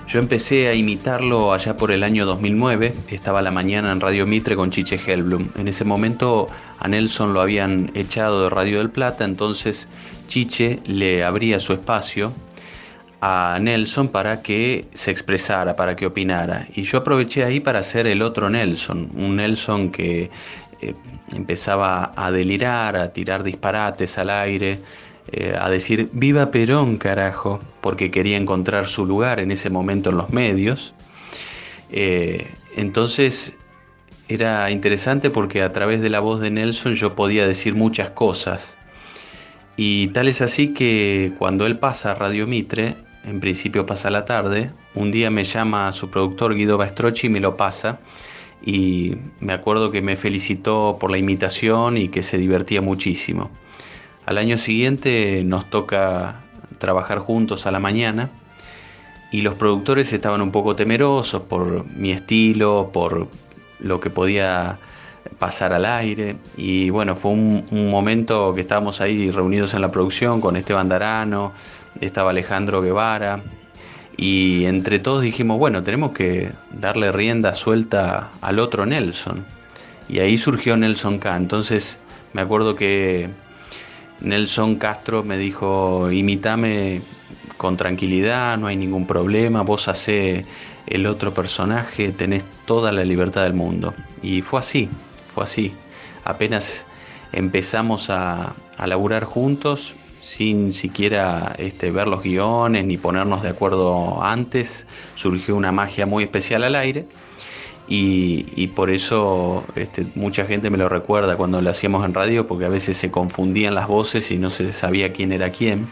Speaker 3: Yo empecé a imitarlo allá por el año 2009, estaba la mañana en Radio Mitre con Chiche Helblum. En ese momento a Nelson lo habían echado de Radio del Plata, entonces Chiche le abría su espacio a Nelson para que se expresara, para que opinara. Y yo aproveché ahí para hacer el otro Nelson, un Nelson que eh, empezaba a delirar, a tirar disparates al aire, eh, a decir viva Perón carajo, porque quería encontrar su lugar en ese momento en los medios. Eh, entonces era interesante porque a través de la voz de Nelson yo podía decir muchas cosas. Y tal es así que cuando él pasa a Radio Mitre, en principio pasa la tarde, un día me llama su productor Guido Bastrochi y me lo pasa. Y me acuerdo que me felicitó por la imitación y que se divertía muchísimo. Al año siguiente nos toca trabajar juntos a la mañana y los productores estaban un poco temerosos por mi estilo, por lo que podía pasar al aire. Y bueno, fue un, momento que estábamos ahí reunidos en la producción con Esteban Darano, estaba Alejandro Guevara. Y entre todos dijimos, bueno, tenemos que darle rienda suelta al otro Nelson. Y ahí surgió Nelson K. Entonces me acuerdo que Nelson Castro me dijo, imítame con tranquilidad, no hay ningún problema, vos hacé el otro personaje, tenés toda la libertad del mundo. Y fue así, fue así. Apenas empezamos a, a laburar juntos, sin siquiera este, ver los guiones ni ponernos de acuerdo antes, surgió una magia muy especial al aire. Y, por eso este, mucha gente me lo recuerda cuando lo hacíamos en radio, porque a veces se confundían las voces y no se sabía quién era quién.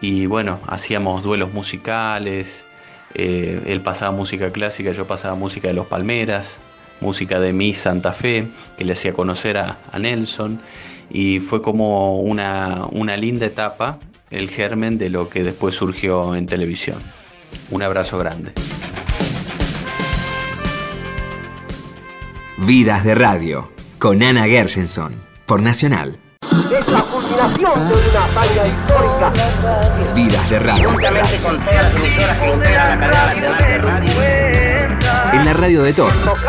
Speaker 3: Y bueno, hacíamos duelos musicales, eh, él pasaba música clásica, yo pasaba música de Los Palmeras, música de Mi Santa Fe, que le hacía conocer a, Nelson, y fue como una, una linda etapa, el germen de lo que después surgió en televisión. Un abrazo grande.
Speaker 8: Vidas de Radio, con Ana Gershenson, por Nacional es la culminación de una talla histórica. Vidas de radio. En la radio de todos.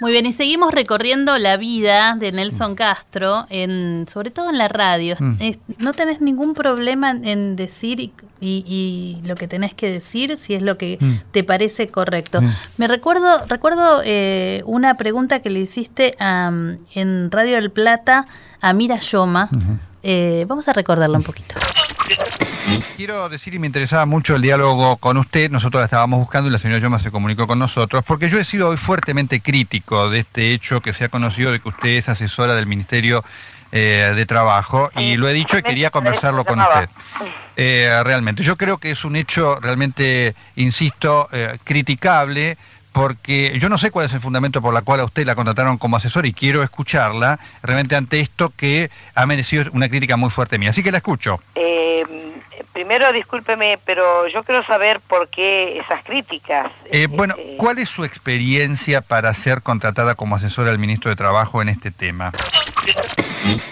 Speaker 6: Muy bien, y seguimos recorriendo la vida de Nelson Castro, en, sobre todo en la radio. Mm. no tenés ningún problema en decir y, lo que tenés que decir si es lo que mm. te parece correcto. Mm. Me recuerdo, recuerdo eh, una pregunta que le hiciste en Radio del Plata a Mira Yoma. Eh, vamos a recordarla un poquito.
Speaker 7: Quiero decir, y me interesaba mucho el diálogo con usted, nosotros la estábamos buscando y la señora Yoma se comunicó con nosotros, porque yo he sido hoy fuertemente crítico de este hecho que se ha conocido de que usted es asesora del Ministerio eh, de Trabajo, y lo he dicho y quería conversarlo con usted. Eh, realmente, yo creo que es un hecho realmente, insisto, eh, criticable porque yo no sé cuál es el fundamento por la cual a usted la contrataron como asesor y quiero escucharla realmente ante esto que ha merecido una crítica muy fuerte mía. Así que la escucho.
Speaker 9: Eh, primero, discúlpeme, pero yo quiero saber por qué esas críticas.
Speaker 7: Eh, bueno, este, ¿cuál es su experiencia para ser contratada como asesora del ministro de Trabajo en este tema?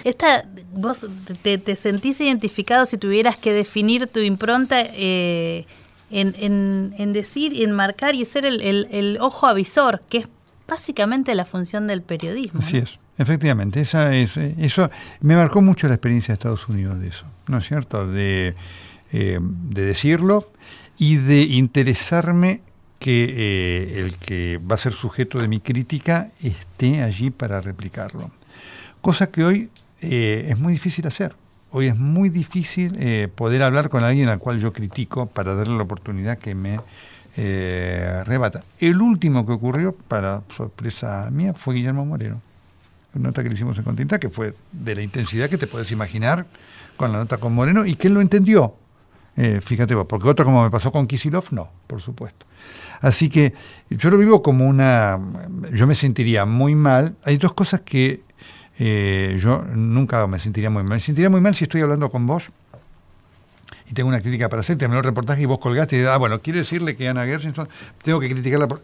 Speaker 6: Esta, ¿Vos te, sentís identificado si tuvieras que definir tu impronta? Eh, en, en, decir y en marcar y ser el, ojo avisor, que es básicamente la función del periodismo.
Speaker 7: Así es, efectivamente. Esa es, eso me marcó mucho la experiencia de Estados Unidos de eso, ¿no es cierto? De, eh, de decirlo y de interesarme que eh, el que va a ser sujeto de mi crítica esté allí para replicarlo. Cosa que hoy eh, es muy difícil hacer. Hoy es muy difícil poder hablar con alguien al cual yo critico para darle la oportunidad que me rebata. El último que ocurrió, para sorpresa mía, fue Guillermo Moreno. Una nota que le hicimos en Continta, que fue de la intensidad que te puedes imaginar con la nota con Moreno y que él lo entendió. Eh, fíjate vos, porque otro como me pasó con Kisilov, no, por supuesto. Así que yo lo vivo como una... Yo me sentiría muy mal. Hay dos cosas que eh, yo nunca me sentiría muy mal. Me sentiría muy mal si estoy hablando con vos y tengo una crítica para hacer, terminó el reportaje y vos colgaste y ah, bueno, quiero decirle que Ana Gershenson, tengo que criticarla por...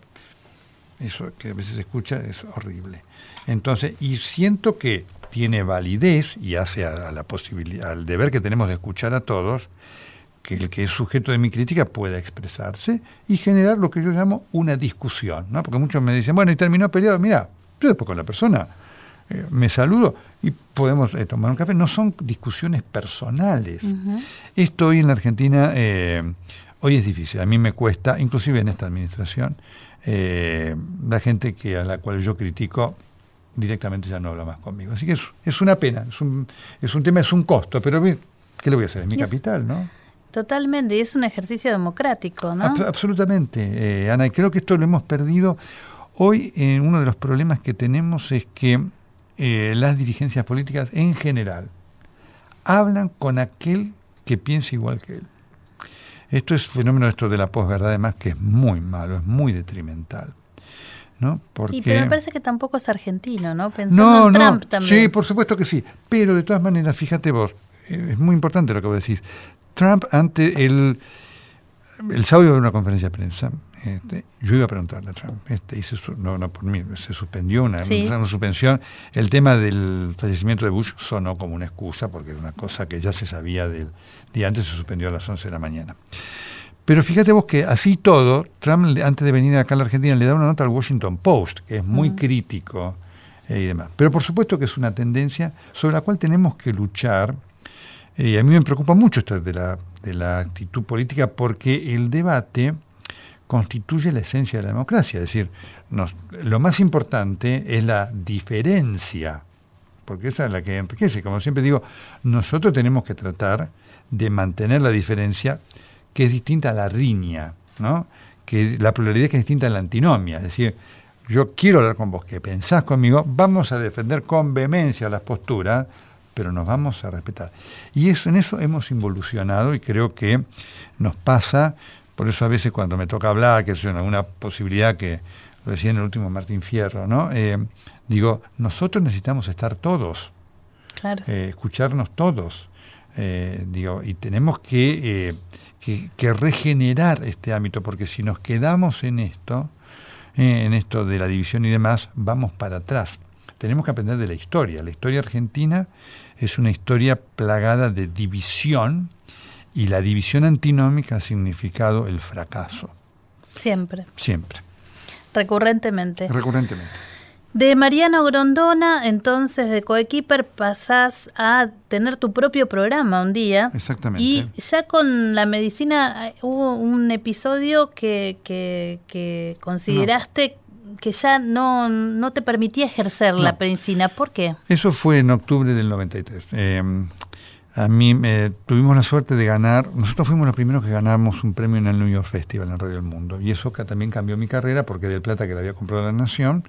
Speaker 7: Eso que a veces se escucha es horrible. Entonces, y siento que tiene validez y hace a, la posibilidad, al deber que tenemos de escuchar a todos, que el que es sujeto de mi crítica pueda expresarse y generar lo que yo llamo una discusión, ¿no? Porque muchos me dicen, bueno, y terminó peleado, mira, yo después con la persona eh, me saludo y podemos eh, tomar un café. No son discusiones personales. Esto hoy en la Argentina, eh, hoy es difícil. A mí me cuesta, inclusive en esta administración, la gente que a la cual yo critico directamente ya no habla más conmigo. Así que es, es una pena, es un, es un tema, es un costo, pero ¿qué le voy a hacer? Es mi capital, ¿no?
Speaker 6: Totalmente, y es un ejercicio democrático, ¿no?
Speaker 7: absolutamente, Ana, y creo que esto lo hemos perdido. Hoy uno de los problemas que tenemos es que eh, las dirigencias políticas en general hablan con aquel que piensa igual que él. Esto es fenómeno esto de la posverdad, además, que es muy malo, es muy detrimental. ¿no?
Speaker 6: Porque... pero me parece que tampoco es argentino, ¿no? Pensando en Trump también.
Speaker 7: Sí, por supuesto que sí. Pero de todas maneras, fíjate vos, es muy importante lo que vos decís. Trump, ante el, el sábado iba a una conferencia de prensa, este, yo iba a preguntarle a Trump, este, no, no por mí, se suspendió una, una, suspensión. El tema del fallecimiento de Bush sonó como una excusa, porque era una cosa que ya se sabía del día antes, se suspendió a las 11 de la mañana. Pero fíjate vos que así todo, Trump antes de venir acá a la Argentina le da una nota al Washington Post, que es muy crítico eh, y demás. Pero por supuesto que es una tendencia sobre la cual tenemos que luchar. Eh, y a mí me preocupa mucho esto de la, de la actitud política porque el debate constituye la esencia de la democracia. Es decir, lo más importante es la diferencia, porque esa es la que enriquece. Como siempre digo, nosotros tenemos que tratar de mantener la diferencia que es distinta a la riña, ¿no? que la pluralidad que es distinta a la antinomia. Es decir, yo quiero hablar con vos, que pensás conmigo, vamos a defender con vehemencia las posturas, pero nos vamos a respetar. Y eso, en eso hemos involucionado y creo que nos pasa, por eso a veces cuando me toca hablar, que es una, posibilidad que lo decía en el último Martín Fierro, ¿no? Eh, digo, nosotros necesitamos estar todos,
Speaker 6: claro.
Speaker 7: Eh, escucharnos todos, eh, digo, y tenemos que que, regenerar este ámbito, porque si nos quedamos en esto, en esto de la división y demás, vamos para atrás. Tenemos que aprender de la historia. La historia argentina es una historia plagada de división y la división antinómica ha significado el fracaso.
Speaker 6: Siempre.
Speaker 7: Siempre.
Speaker 6: Recurrentemente.
Speaker 7: Recurrentemente.
Speaker 6: De Mariano Grondona, entonces de Coequiper, pasás a tener tu propio programa un día.
Speaker 7: Exactamente.
Speaker 6: Y ya con la medicina eh, hubo un episodio que, que, consideraste que ya no, no te permitía ejercer la medicina. ¿Por qué?
Speaker 7: Eso fue en octubre del 93. Em, a mí me tuvimos la suerte de ganar, nosotros fuimos los primeros que ganamos un premio en el New York Festival en Radio del Mundo. Y eso también cambió mi carrera porque del plata que le había comprado la Nación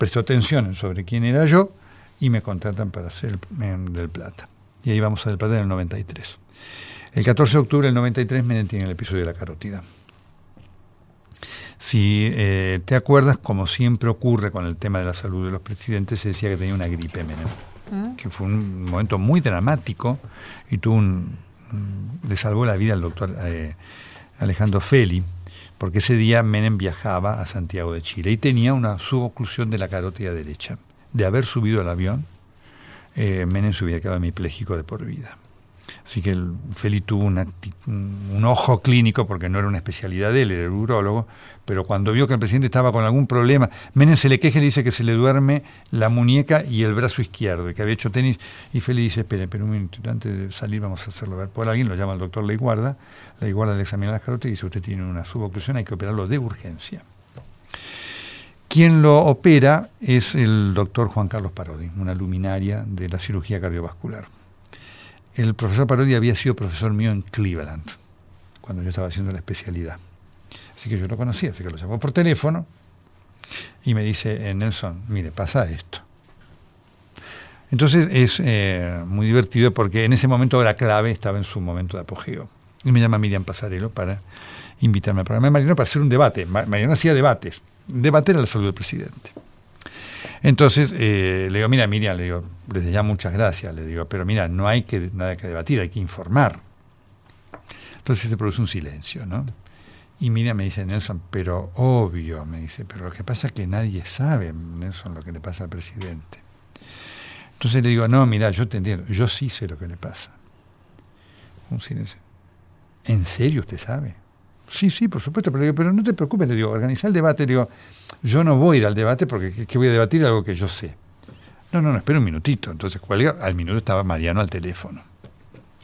Speaker 7: prestó atención sobre quién era yo y me contratan para hacer del Plata. Y ahí vamos a Del Plata en el 93. El 14 de octubre del 93 me tiene el episodio de la carótida. Si eh, te acuerdas, como siempre ocurre con el tema de la salud de los presidentes, se decía que tenía una gripe Menem, mm. que fue un momento muy dramático y tuvo un, le salvó la vida al doctor eh, Alejandro Feli, porque ese día Menem viajaba a Santiago de Chile y tenía una suboclusión de la carótida derecha. De haber subido al avión, eh, Menem se hubiera quedado hemipléjico de por vida. Así que el Feli tuvo un ojo clínico, porque no era una especialidad de él, era el urólogo, pero cuando vio que el presidente estaba con algún problema, Menem se le queja y dice que se le duerme la muñeca y el brazo izquierdo, y que había hecho tenis, y Feli dice, espere, pero un minuto, antes de salir vamos a hacerlo ver. Por alguien lo llama el doctor Leiguarda, Leiguarda le examina las carotas y dice, usted tiene una suboclusión, hay que operarlo de urgencia. Quien lo opera es el doctor Juan Carlos Parodi, una luminaria de la cirugía cardiovascular el profesor Parodi había sido profesor mío en Cleveland, cuando yo estaba haciendo la especialidad. Así que yo lo conocía, así que lo llamó por teléfono y me dice, eh, Nelson, mire, pasa esto. Entonces es eh, muy divertido porque en ese momento la clave estaba en su momento de apogeo. Y me llama Miriam Pasarelo para invitarme al programa de Mariano para hacer un debate. Mariano hacía debates. Debater a la salud del presidente. Entonces eh, le digo, mira, Miriam, le digo, desde ya muchas gracias, le digo, pero mira, no hay que, nada que debatir, hay que informar. Entonces se produce un silencio, ¿no? Y Miriam me dice, Nelson, pero obvio, me dice, pero lo que pasa es que nadie sabe, Nelson, lo que le pasa al presidente. Entonces le digo, no, mira, yo te entiendo, yo sí sé lo que le pasa. Un silencio. ¿En serio usted sabe? Sí, sí, por supuesto, pero, pero no te preocupes, le digo, organizar el debate, le digo, yo no voy a ir al debate porque ¿qué voy a debatir algo que yo sé. No, no, no, espera un minutito. Entonces, cuelga, al minuto estaba Mariano al teléfono.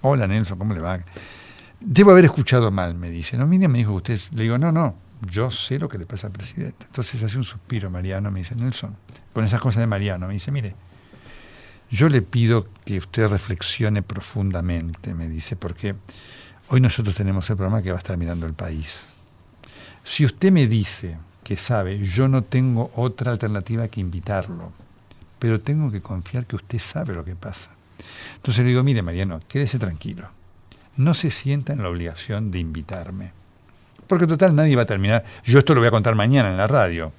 Speaker 7: Hola Nelson, ¿cómo le va? Debo haber escuchado mal, me dice. No, mire, me dijo usted. Le digo, no, no, yo sé lo que le pasa al presidente. Entonces hace un suspiro Mariano, me dice, Nelson, con esas cosas de Mariano, me dice, mire, yo le pido que usted reflexione profundamente, me dice, porque hoy nosotros tenemos el programa que va a estar mirando el país. Si usted me dice que sabe, yo no tengo otra alternativa que invitarlo, pero tengo que confiar que usted sabe lo que pasa. Entonces le digo, mire Mariano, quédese tranquilo, no se sienta en la obligación de invitarme, porque total nadie va a terminar, yo esto lo voy a contar mañana en la radio.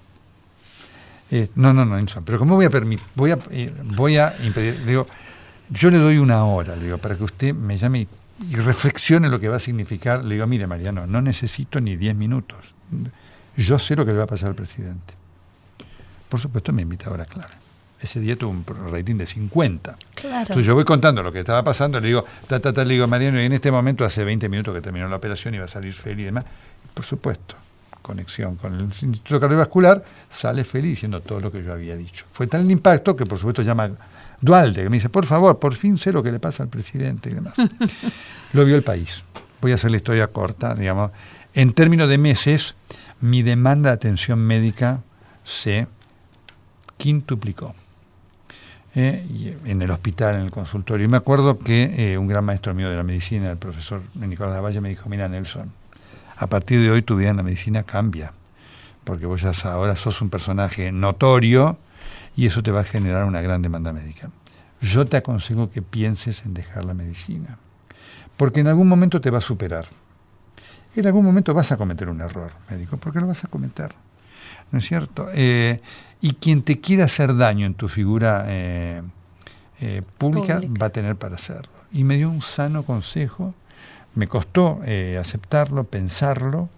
Speaker 7: Eh, no, no, no, pero ¿cómo voy a permitir? Voy a, eh, voy a impedir, digo, yo le doy una hora, le digo, para que usted me llame y, reflexione lo que va a significar. Le digo, mire Mariano, no necesito ni 10 minutos. Yo sé lo que le va a pasar al presidente. Por supuesto me invita ahora, claro. Ese día tuvo un rating de 50.
Speaker 6: Claro.
Speaker 7: Entonces yo voy contando lo que estaba pasando, le digo, ta, ta, ta, le digo, Mariano, y en este momento hace 20 minutos que terminó la operación y va a salir feliz y demás. Por supuesto, conexión con el Instituto Cardiovascular, sale feliz diciendo todo lo que yo había dicho. Fue tal el impacto que por supuesto llama Dualde, que me dice, por favor, por fin sé lo que le pasa al presidente y demás. lo vio el país. Voy a hacer la historia corta, digamos. En términos de meses, mi demanda de atención médica se quintuplicó. Eh, en el hospital, en el consultorio. Y me acuerdo que eh, un gran maestro mío de la medicina, el profesor Nicolás Lavalle, me dijo, mira Nelson, a partir de hoy tu vida en la medicina cambia, porque vos ya ahora sos un personaje notorio y eso te va a generar una gran demanda médica. Yo te aconsejo que pienses en dejar la medicina, porque en algún momento te va a superar. En algún momento vas a cometer un error médico, porque lo vas a cometer. ¿No es cierto? Eh, y quien te quiera hacer daño en tu figura eh, eh, pública, va a tener para hacerlo. Y me dio un sano consejo, me costó aceptarlo, pensarlo,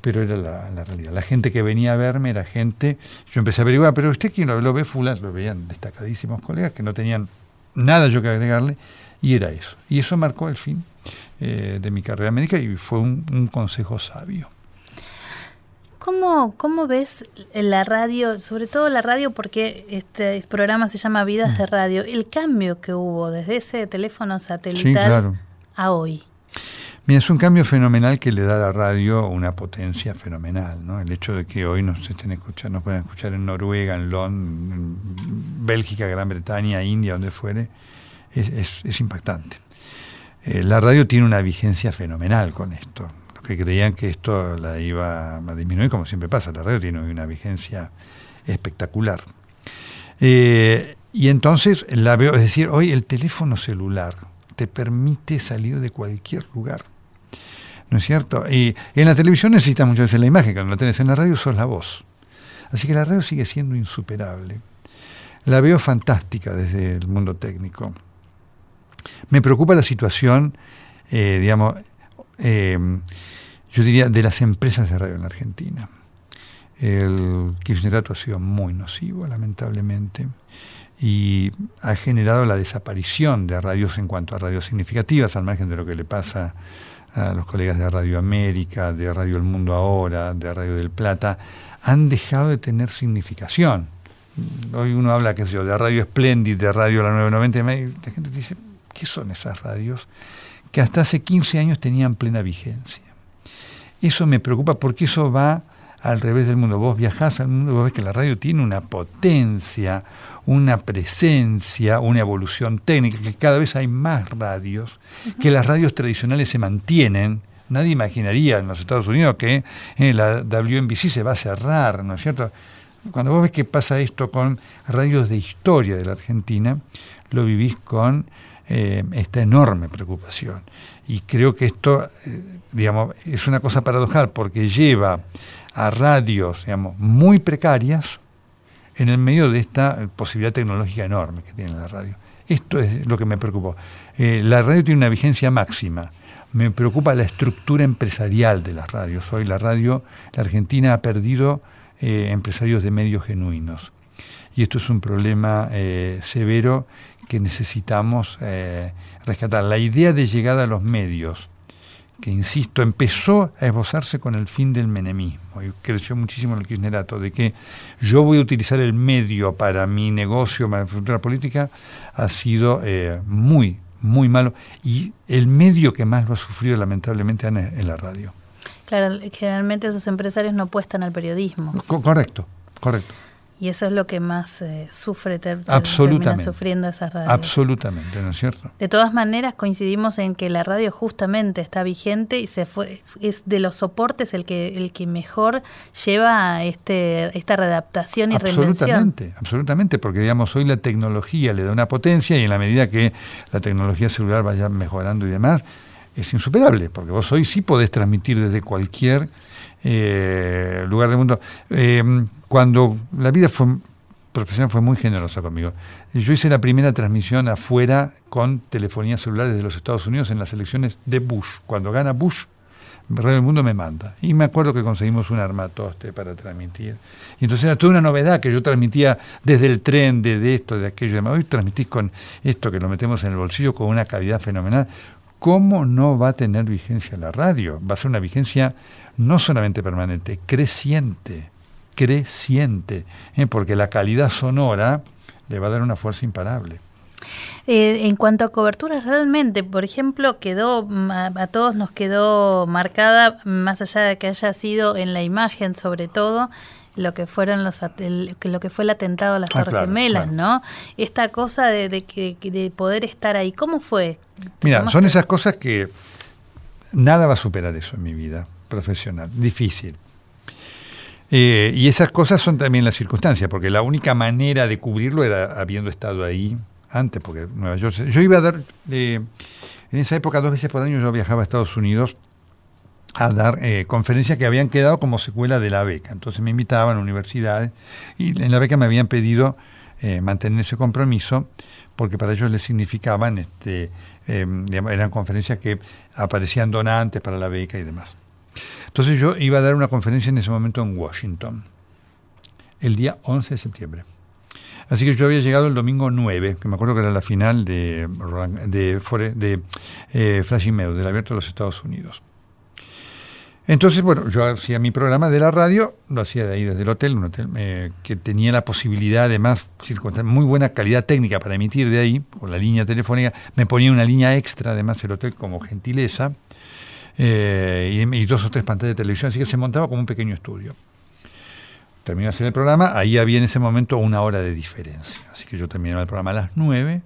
Speaker 7: pero era la, realidad. La gente que venía a verme era gente, yo empecé a averiguar, pero usted quién lo, ve fulano, lo veían destacadísimos colegas que no tenían nada yo que agregarle, y era eso. Y eso marcó el fin de mi carrera médica y fue un consejo sabio.
Speaker 6: ¿Cómo, ¿Cómo ves la radio, sobre todo la radio, porque este programa se llama Vidas de mm. Radio, el cambio que hubo desde ese teléfono satelital a hoy?
Speaker 7: Mira, es un cambio fenomenal que le da a la radio una potencia fenomenal, ¿no? El hecho de que hoy nos estén escuchando, nos puedan escuchar en Noruega, en Londres, en Bélgica, Gran Bretaña, India, donde fuere, es, impactante. Eh, la radio tiene una vigencia fenomenal con esto que creían que esto la iba a disminuir, como siempre pasa, la radio tiene una vigencia espectacular. Eh, y entonces la veo, es decir, hoy el teléfono celular te permite salir de cualquier lugar. ¿No es cierto? Y en la televisión necesitas muchas veces la imagen, cuando la tenés en la radio sos la voz. Así que la radio sigue siendo insuperable. La veo fantástica desde el mundo técnico. Me preocupa la situación, eh, digamos, eh, yo diría, de las empresas de radio en la Argentina. El kirchnerato ha sido muy nocivo, lamentablemente, y ha generado la desaparición de radios en cuanto a radios significativas, al margen de lo que le pasa a los colegas de Radio América, de Radio El Mundo Ahora, de Radio del Plata, han dejado de tener significación. Hoy uno habla, qué sé yo, de Radio Splendid, de Radio La 990, y la gente dice, ¿qué son esas radios? Que hasta hace 15 años tenían plena vigencia. Eso me preocupa porque eso va al revés del mundo. Vos viajás al mundo vos ves que la radio tiene una potencia, una presencia, una evolución técnica, que cada vez hay más radios, que las radios tradicionales se mantienen. Nadie imaginaría en los Estados Unidos que eh, la WNBC se va a cerrar, ¿no es cierto? Cuando vos ves que pasa esto con radios de historia de la Argentina, lo vivís con eh, esta enorme preocupación. Y creo que esto, eh, digamos, es una cosa paradojal porque lleva a radios, digamos, muy precarias en el medio de esta posibilidad tecnológica enorme que tiene la radio. Esto es lo que me preocupó. Eh, la radio tiene una vigencia máxima. Me preocupa la estructura empresarial de las radios. Hoy la radio, la Argentina ha perdido eh, empresarios de medios genuinos. Y esto es un problema severo que necesitamos eh, rescatar. La idea de llegada a los medios, que insisto, empezó a esbozarse con el fin del menemismo y creció muchísimo en el kirchnerato, de que yo voy a utilizar el medio para mi negocio, para mi futura política, ha sido eh, muy, muy malo. Y el medio que más lo ha sufrido lamentablemente es la radio.
Speaker 6: Claro, generalmente esos empresarios no apuestan al periodismo.
Speaker 7: correcto, correcto.
Speaker 6: Y eso es lo que más eh, sufre, ter,
Speaker 7: Absolutamente.
Speaker 6: sufriendo esas radios.
Speaker 7: Absolutamente, ¿no es cierto?
Speaker 6: De todas maneras, coincidimos en que la radio justamente está vigente y se fue, es de los soportes el que, el que mejor lleva este, esta readaptación y
Speaker 7: absolutamente, Absolutamente, porque digamos, hoy la tecnología le da una potencia y en la medida que la tecnología celular vaya mejorando y demás, es insuperable, porque vos hoy sí podés transmitir desde cualquier eh, lugar del mundo. Eh, cuando la vida fue profesión fue muy generosa conmigo. Yo hice la primera transmisión afuera con telefonía celular desde los Estados Unidos en las elecciones de Bush. Cuando gana Bush, Radio del Mundo me manda. Y me acuerdo que conseguimos un armatoste para transmitir. Y entonces era toda una novedad que yo transmitía desde el tren, de, esto, de aquello. Hoy transmitís con esto que lo metemos en el bolsillo con una calidad fenomenal. ¿Cómo no va a tener vigencia la radio? Va a ser una vigencia no solamente permanente, creciente, creciente, ¿eh? porque la calidad sonora le va a dar una fuerza imparable.
Speaker 6: Eh, en cuanto a coberturas, realmente, por ejemplo, quedó, mm, a, todos nos quedó marcada, más allá de que haya sido en la imagen sobre todo, lo que fueron los lo que fue el atentado a las ah, Torres Gemelas, ¿no? Esta cosa de, que, de poder estar ahí, ¿cómo fue?
Speaker 7: Mira, son esas cosas que nada va a superar eso en mi vida profesional, difícil. Eh, y esas cosas son también las circunstancias, porque la única manera de cubrirlo era habiendo estado ahí antes, porque Nueva York. Yo iba a dar, eh, en esa época, dos veces por año yo viajaba a Estados Unidos a dar eh, conferencias que habían quedado como secuela de la beca. Entonces me invitaban a universidades y en la beca me habían pedido eh, mantener ese compromiso porque para ellos les significaban, este, eran conferencias que aparecían donantes para la beca y demás. Entonces yo iba a dar una conferencia en ese momento en Washington, el día 11 de septiembre. Así que yo había llegado el domingo 9, que me acuerdo que era la final de, de, de eh, Flashing Meadow, del Abierto de los Estados Unidos. Entonces, bueno, yo hacía mi programa de la radio, lo hacía de ahí desde el hotel, un hotel eh, que tenía la posibilidad, además, muy buena calidad técnica para emitir de ahí, por la línea telefónica. Me ponía una línea extra, además, el hotel como gentileza, eh, y, y, dos o tres pantallas de televisión, así que se montaba como un pequeño estudio terminé de hacer el programa, ahí había en ese momento una hora de diferencia. Así que yo terminaba el programa a las 9,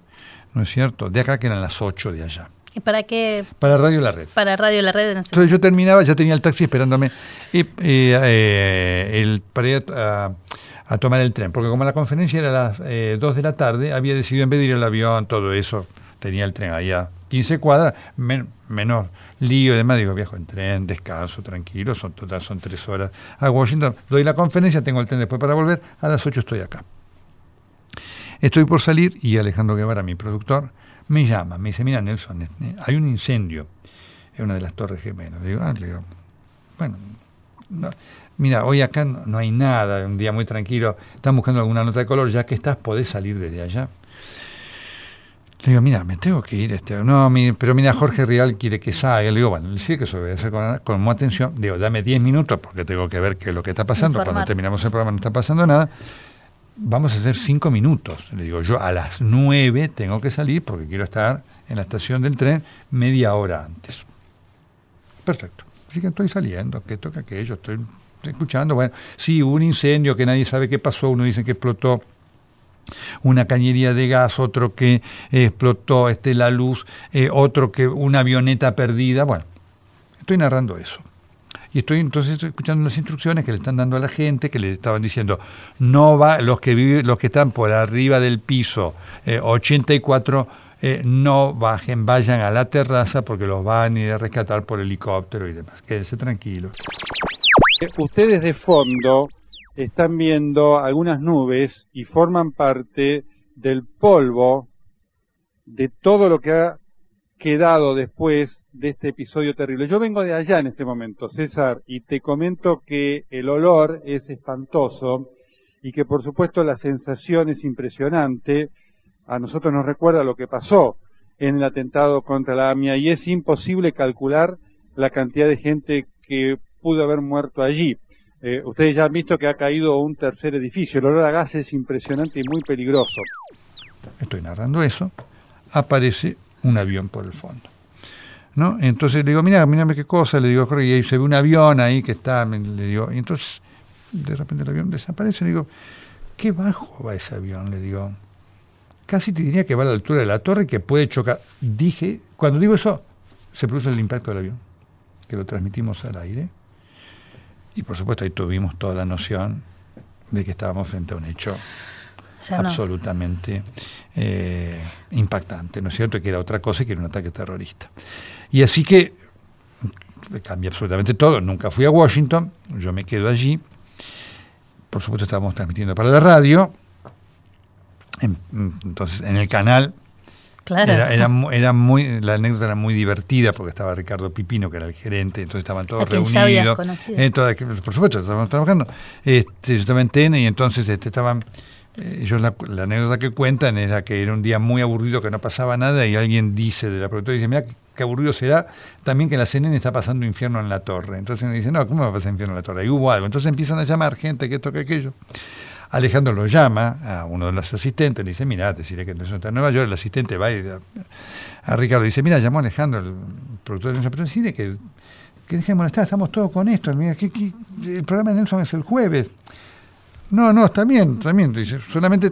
Speaker 7: ¿no es cierto? De acá que eran las 8 de allá.
Speaker 6: ¿Y para qué?
Speaker 7: Para Radio La Red.
Speaker 6: Para Radio La Red.
Speaker 7: Entonces yo terminaba, ya tenía el taxi esperándome y, eh, el, para ir a, tomar el tren, porque como la conferencia era a las 2 eh, de la tarde, había decidido en vez de ir al avión, todo eso, tenía el tren allá 15 cuadras, menor lío y demás, digo, viajo en tren, descanso, tranquilo, son total, son tres horas a Washington, doy la conferencia, tengo el tren después para volver, a las 8 estoy acá. Estoy por salir y Alejandro Guevara, mi productor, me llama, me dice, mira Nelson, este, hay un incendio en una de las torres gemelas. Digo, ah, digo, bueno, mira, hoy acá no, hay nada, un día muy tranquilo, están buscando alguna nota de color, ya que estás, podés salir desde allá. Le digo, mira, me tengo que ir. Este, no, pero mira, Jorge Real quiere que salga. Le digo, bueno, le sigue que a hacer con, con más atención. Digo, dame 10 minutos porque tengo que ver qué es lo que está pasando. Cuando terminamos el programa no está pasando nada. Vamos a hacer 5 minutos. Le digo, yo a las 9 tengo que salir porque quiero estar en la estación del tren media hora antes. Perfecto. Así que estoy saliendo, que toca aquello, estoy escuchando. Bueno, sí, hubo un incendio que nadie sabe qué pasó. Uno dice que explotó una cañería de gas, otro que explotó este, la luz, eh, otro que una avioneta perdida. Bueno, estoy narrando eso. Y estoy entonces escuchando las instrucciones que le están dando a la gente, que le estaban diciendo, no va, los que viven, los que están por arriba del piso 84, eh, eh, no bajen, vayan a la terraza porque los van a ir a rescatar por helicóptero y demás. Quédense tranquilos.
Speaker 1: Ustedes de fondo están viendo algunas nubes y forman parte del polvo de todo lo que ha quedado después de este episodio terrible. Yo vengo de allá en este momento, César, y te comento que el olor es espantoso y que por supuesto la sensación es impresionante. A nosotros nos recuerda lo que pasó en el atentado contra la AMIA y es imposible calcular la cantidad de gente que pudo haber muerto allí. Eh, ustedes ya han visto que ha caído un tercer edificio. El olor a gas es impresionante y muy peligroso.
Speaker 7: Estoy narrando eso. Aparece un avión por el fondo. ¿no? Entonces le digo, mira, mírame qué cosa. Le digo, Jorge, y ahí se ve un avión ahí que está. Le digo, y entonces de repente el avión desaparece. Le digo, qué bajo va ese avión. Le digo, casi te diría que va a la altura de la torre que puede chocar. Dije, cuando digo eso, se produce el impacto del avión, que lo transmitimos al aire. Y por supuesto ahí tuvimos toda la noción de que estábamos frente a un hecho absolutamente eh, impactante, ¿no es cierto? Que era otra cosa que era un ataque terrorista. Y así que cambia absolutamente todo. Nunca fui a Washington, yo me quedo allí. Por supuesto estábamos transmitiendo para la radio entonces, en el canal
Speaker 6: Claro.
Speaker 7: Era, era, muy, la anécdota era muy divertida porque estaba Ricardo Pipino, que era el gerente, entonces estaban todos reunidos. Eh, por supuesto, estaban trabajando. Este, yo estaba en TN y entonces este, estaban. Eh, ellos la, anécdota que cuentan era que era un día muy aburrido, que no pasaba nada, y alguien dice de la productora, dice, mira qué aburrido será también que la CNN está pasando infierno en la torre. Entonces me dice, no, ¿cómo va a pasar infierno en la torre? Ahí hubo algo. Entonces empiezan a llamar gente que esto, que aquello. Alejandro lo llama a uno de los asistentes, le dice, mira, te diré que no está en Nueva York, el asistente va y a, Ricardo dice, mira, llamó a Alejandro, el productor de Nelson, pero decide que, que deje de molestar, estamos todos con esto, mira, el programa de Nelson es el jueves. No, no, está bien, está bien, dice, solamente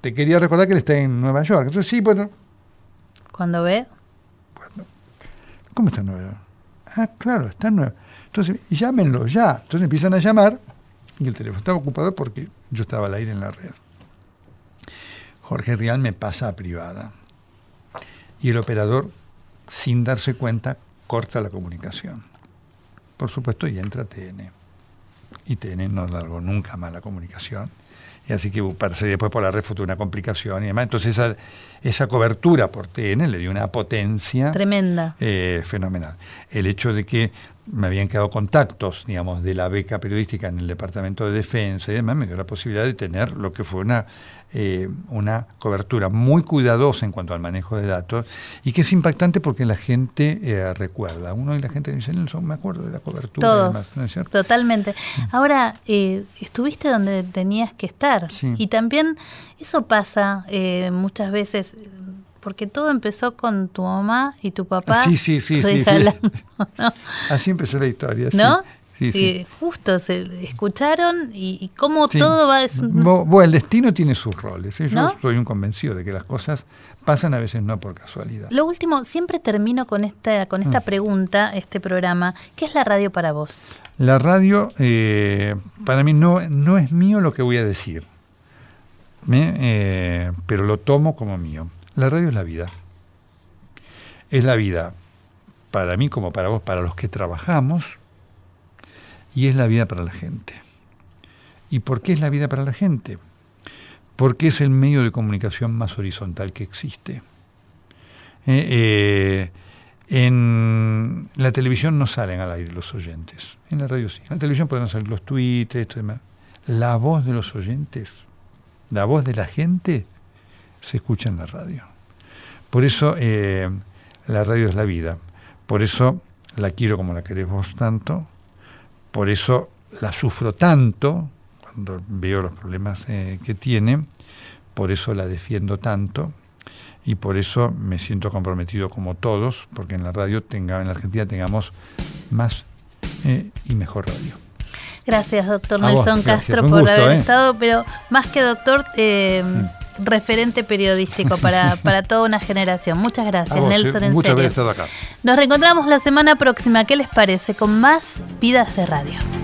Speaker 7: te, quería recordar que él está en Nueva York. Entonces, sí, bueno.
Speaker 6: ¿Cuándo ve?
Speaker 7: ¿Cómo está en Nueva York? Ah, claro, está en Nueva York. Entonces, llámenlo ya. Entonces empiezan a llamar y el teléfono estaba ocupado porque yo estaba al aire en la red. Jorge Rial me pasa a privada. Y el operador, sin darse cuenta, corta la comunicación. Por supuesto, y entra TN. Y TN no largó nunca más la comunicación. Y así que para seguir después por la red fue una complicación y demás. Entonces esa, esa cobertura por TN le dio una potencia
Speaker 6: tremenda.
Speaker 7: Eh, fenomenal. El hecho de que me habían quedado contactos, digamos, de la beca periodística en el Departamento de Defensa y demás, me dio la posibilidad de tener lo que fue una, eh, una cobertura muy cuidadosa en cuanto al manejo de datos y que es impactante porque la gente eh, recuerda. Uno y la gente dice, Nelson, me acuerdo de la cobertura.
Speaker 6: Todos, ¿no es cierto? Totalmente. Ahora, eh, estuviste donde tenías que estar y también eso pasa muchas veces porque todo empezó con tu mamá y tu papá.
Speaker 7: Sí, sí, sí, sí, Así empezó la historia.
Speaker 6: ¿No? Sí, sí. justo se escucharon y, cómo todo va.
Speaker 7: Bueno, el destino tiene sus roles. ¿eh? Yo soy un convencido de que las cosas pasan a veces no por casualidad.
Speaker 6: Lo último, siempre termino con esta, con esta mm. pregunta, este programa. ¿Qué es la radio para vos?
Speaker 7: La radio, eh, para mí, no, no es mío lo que voy a decir, ¿eh? pero lo tomo como mío. La radio es la vida. Es la vida para mí como para vos, para los que trabajamos, y es la vida para la gente. ¿Y por qué es la vida para la gente? Porque es el medio de comunicación más horizontal que existe. Eh, eh, en la televisión no salen al aire los oyentes, en la radio sí. En la televisión pueden salir los tweets, esto y demás. La voz de los oyentes, la voz de la gente, se escucha en la radio. Por eso eh, la radio es la vida. Por eso la quiero como la querés vos tanto. Por eso la sufro tanto cuando veo los problemas eh, que tiene. Por eso la defiendo tanto. Y por eso me siento comprometido como todos, porque en la radio tenga, en la Argentina tengamos más eh, y mejor radio.
Speaker 6: Gracias, doctor Nelson Castro, por haber estado, pero más que doctor, referente periodístico para, para toda una generación. Muchas gracias, Nelson.
Speaker 7: en serio. estado acá.
Speaker 6: Nos reencontramos la semana próxima. ¿Qué les parece? Con más Vidas de Radio.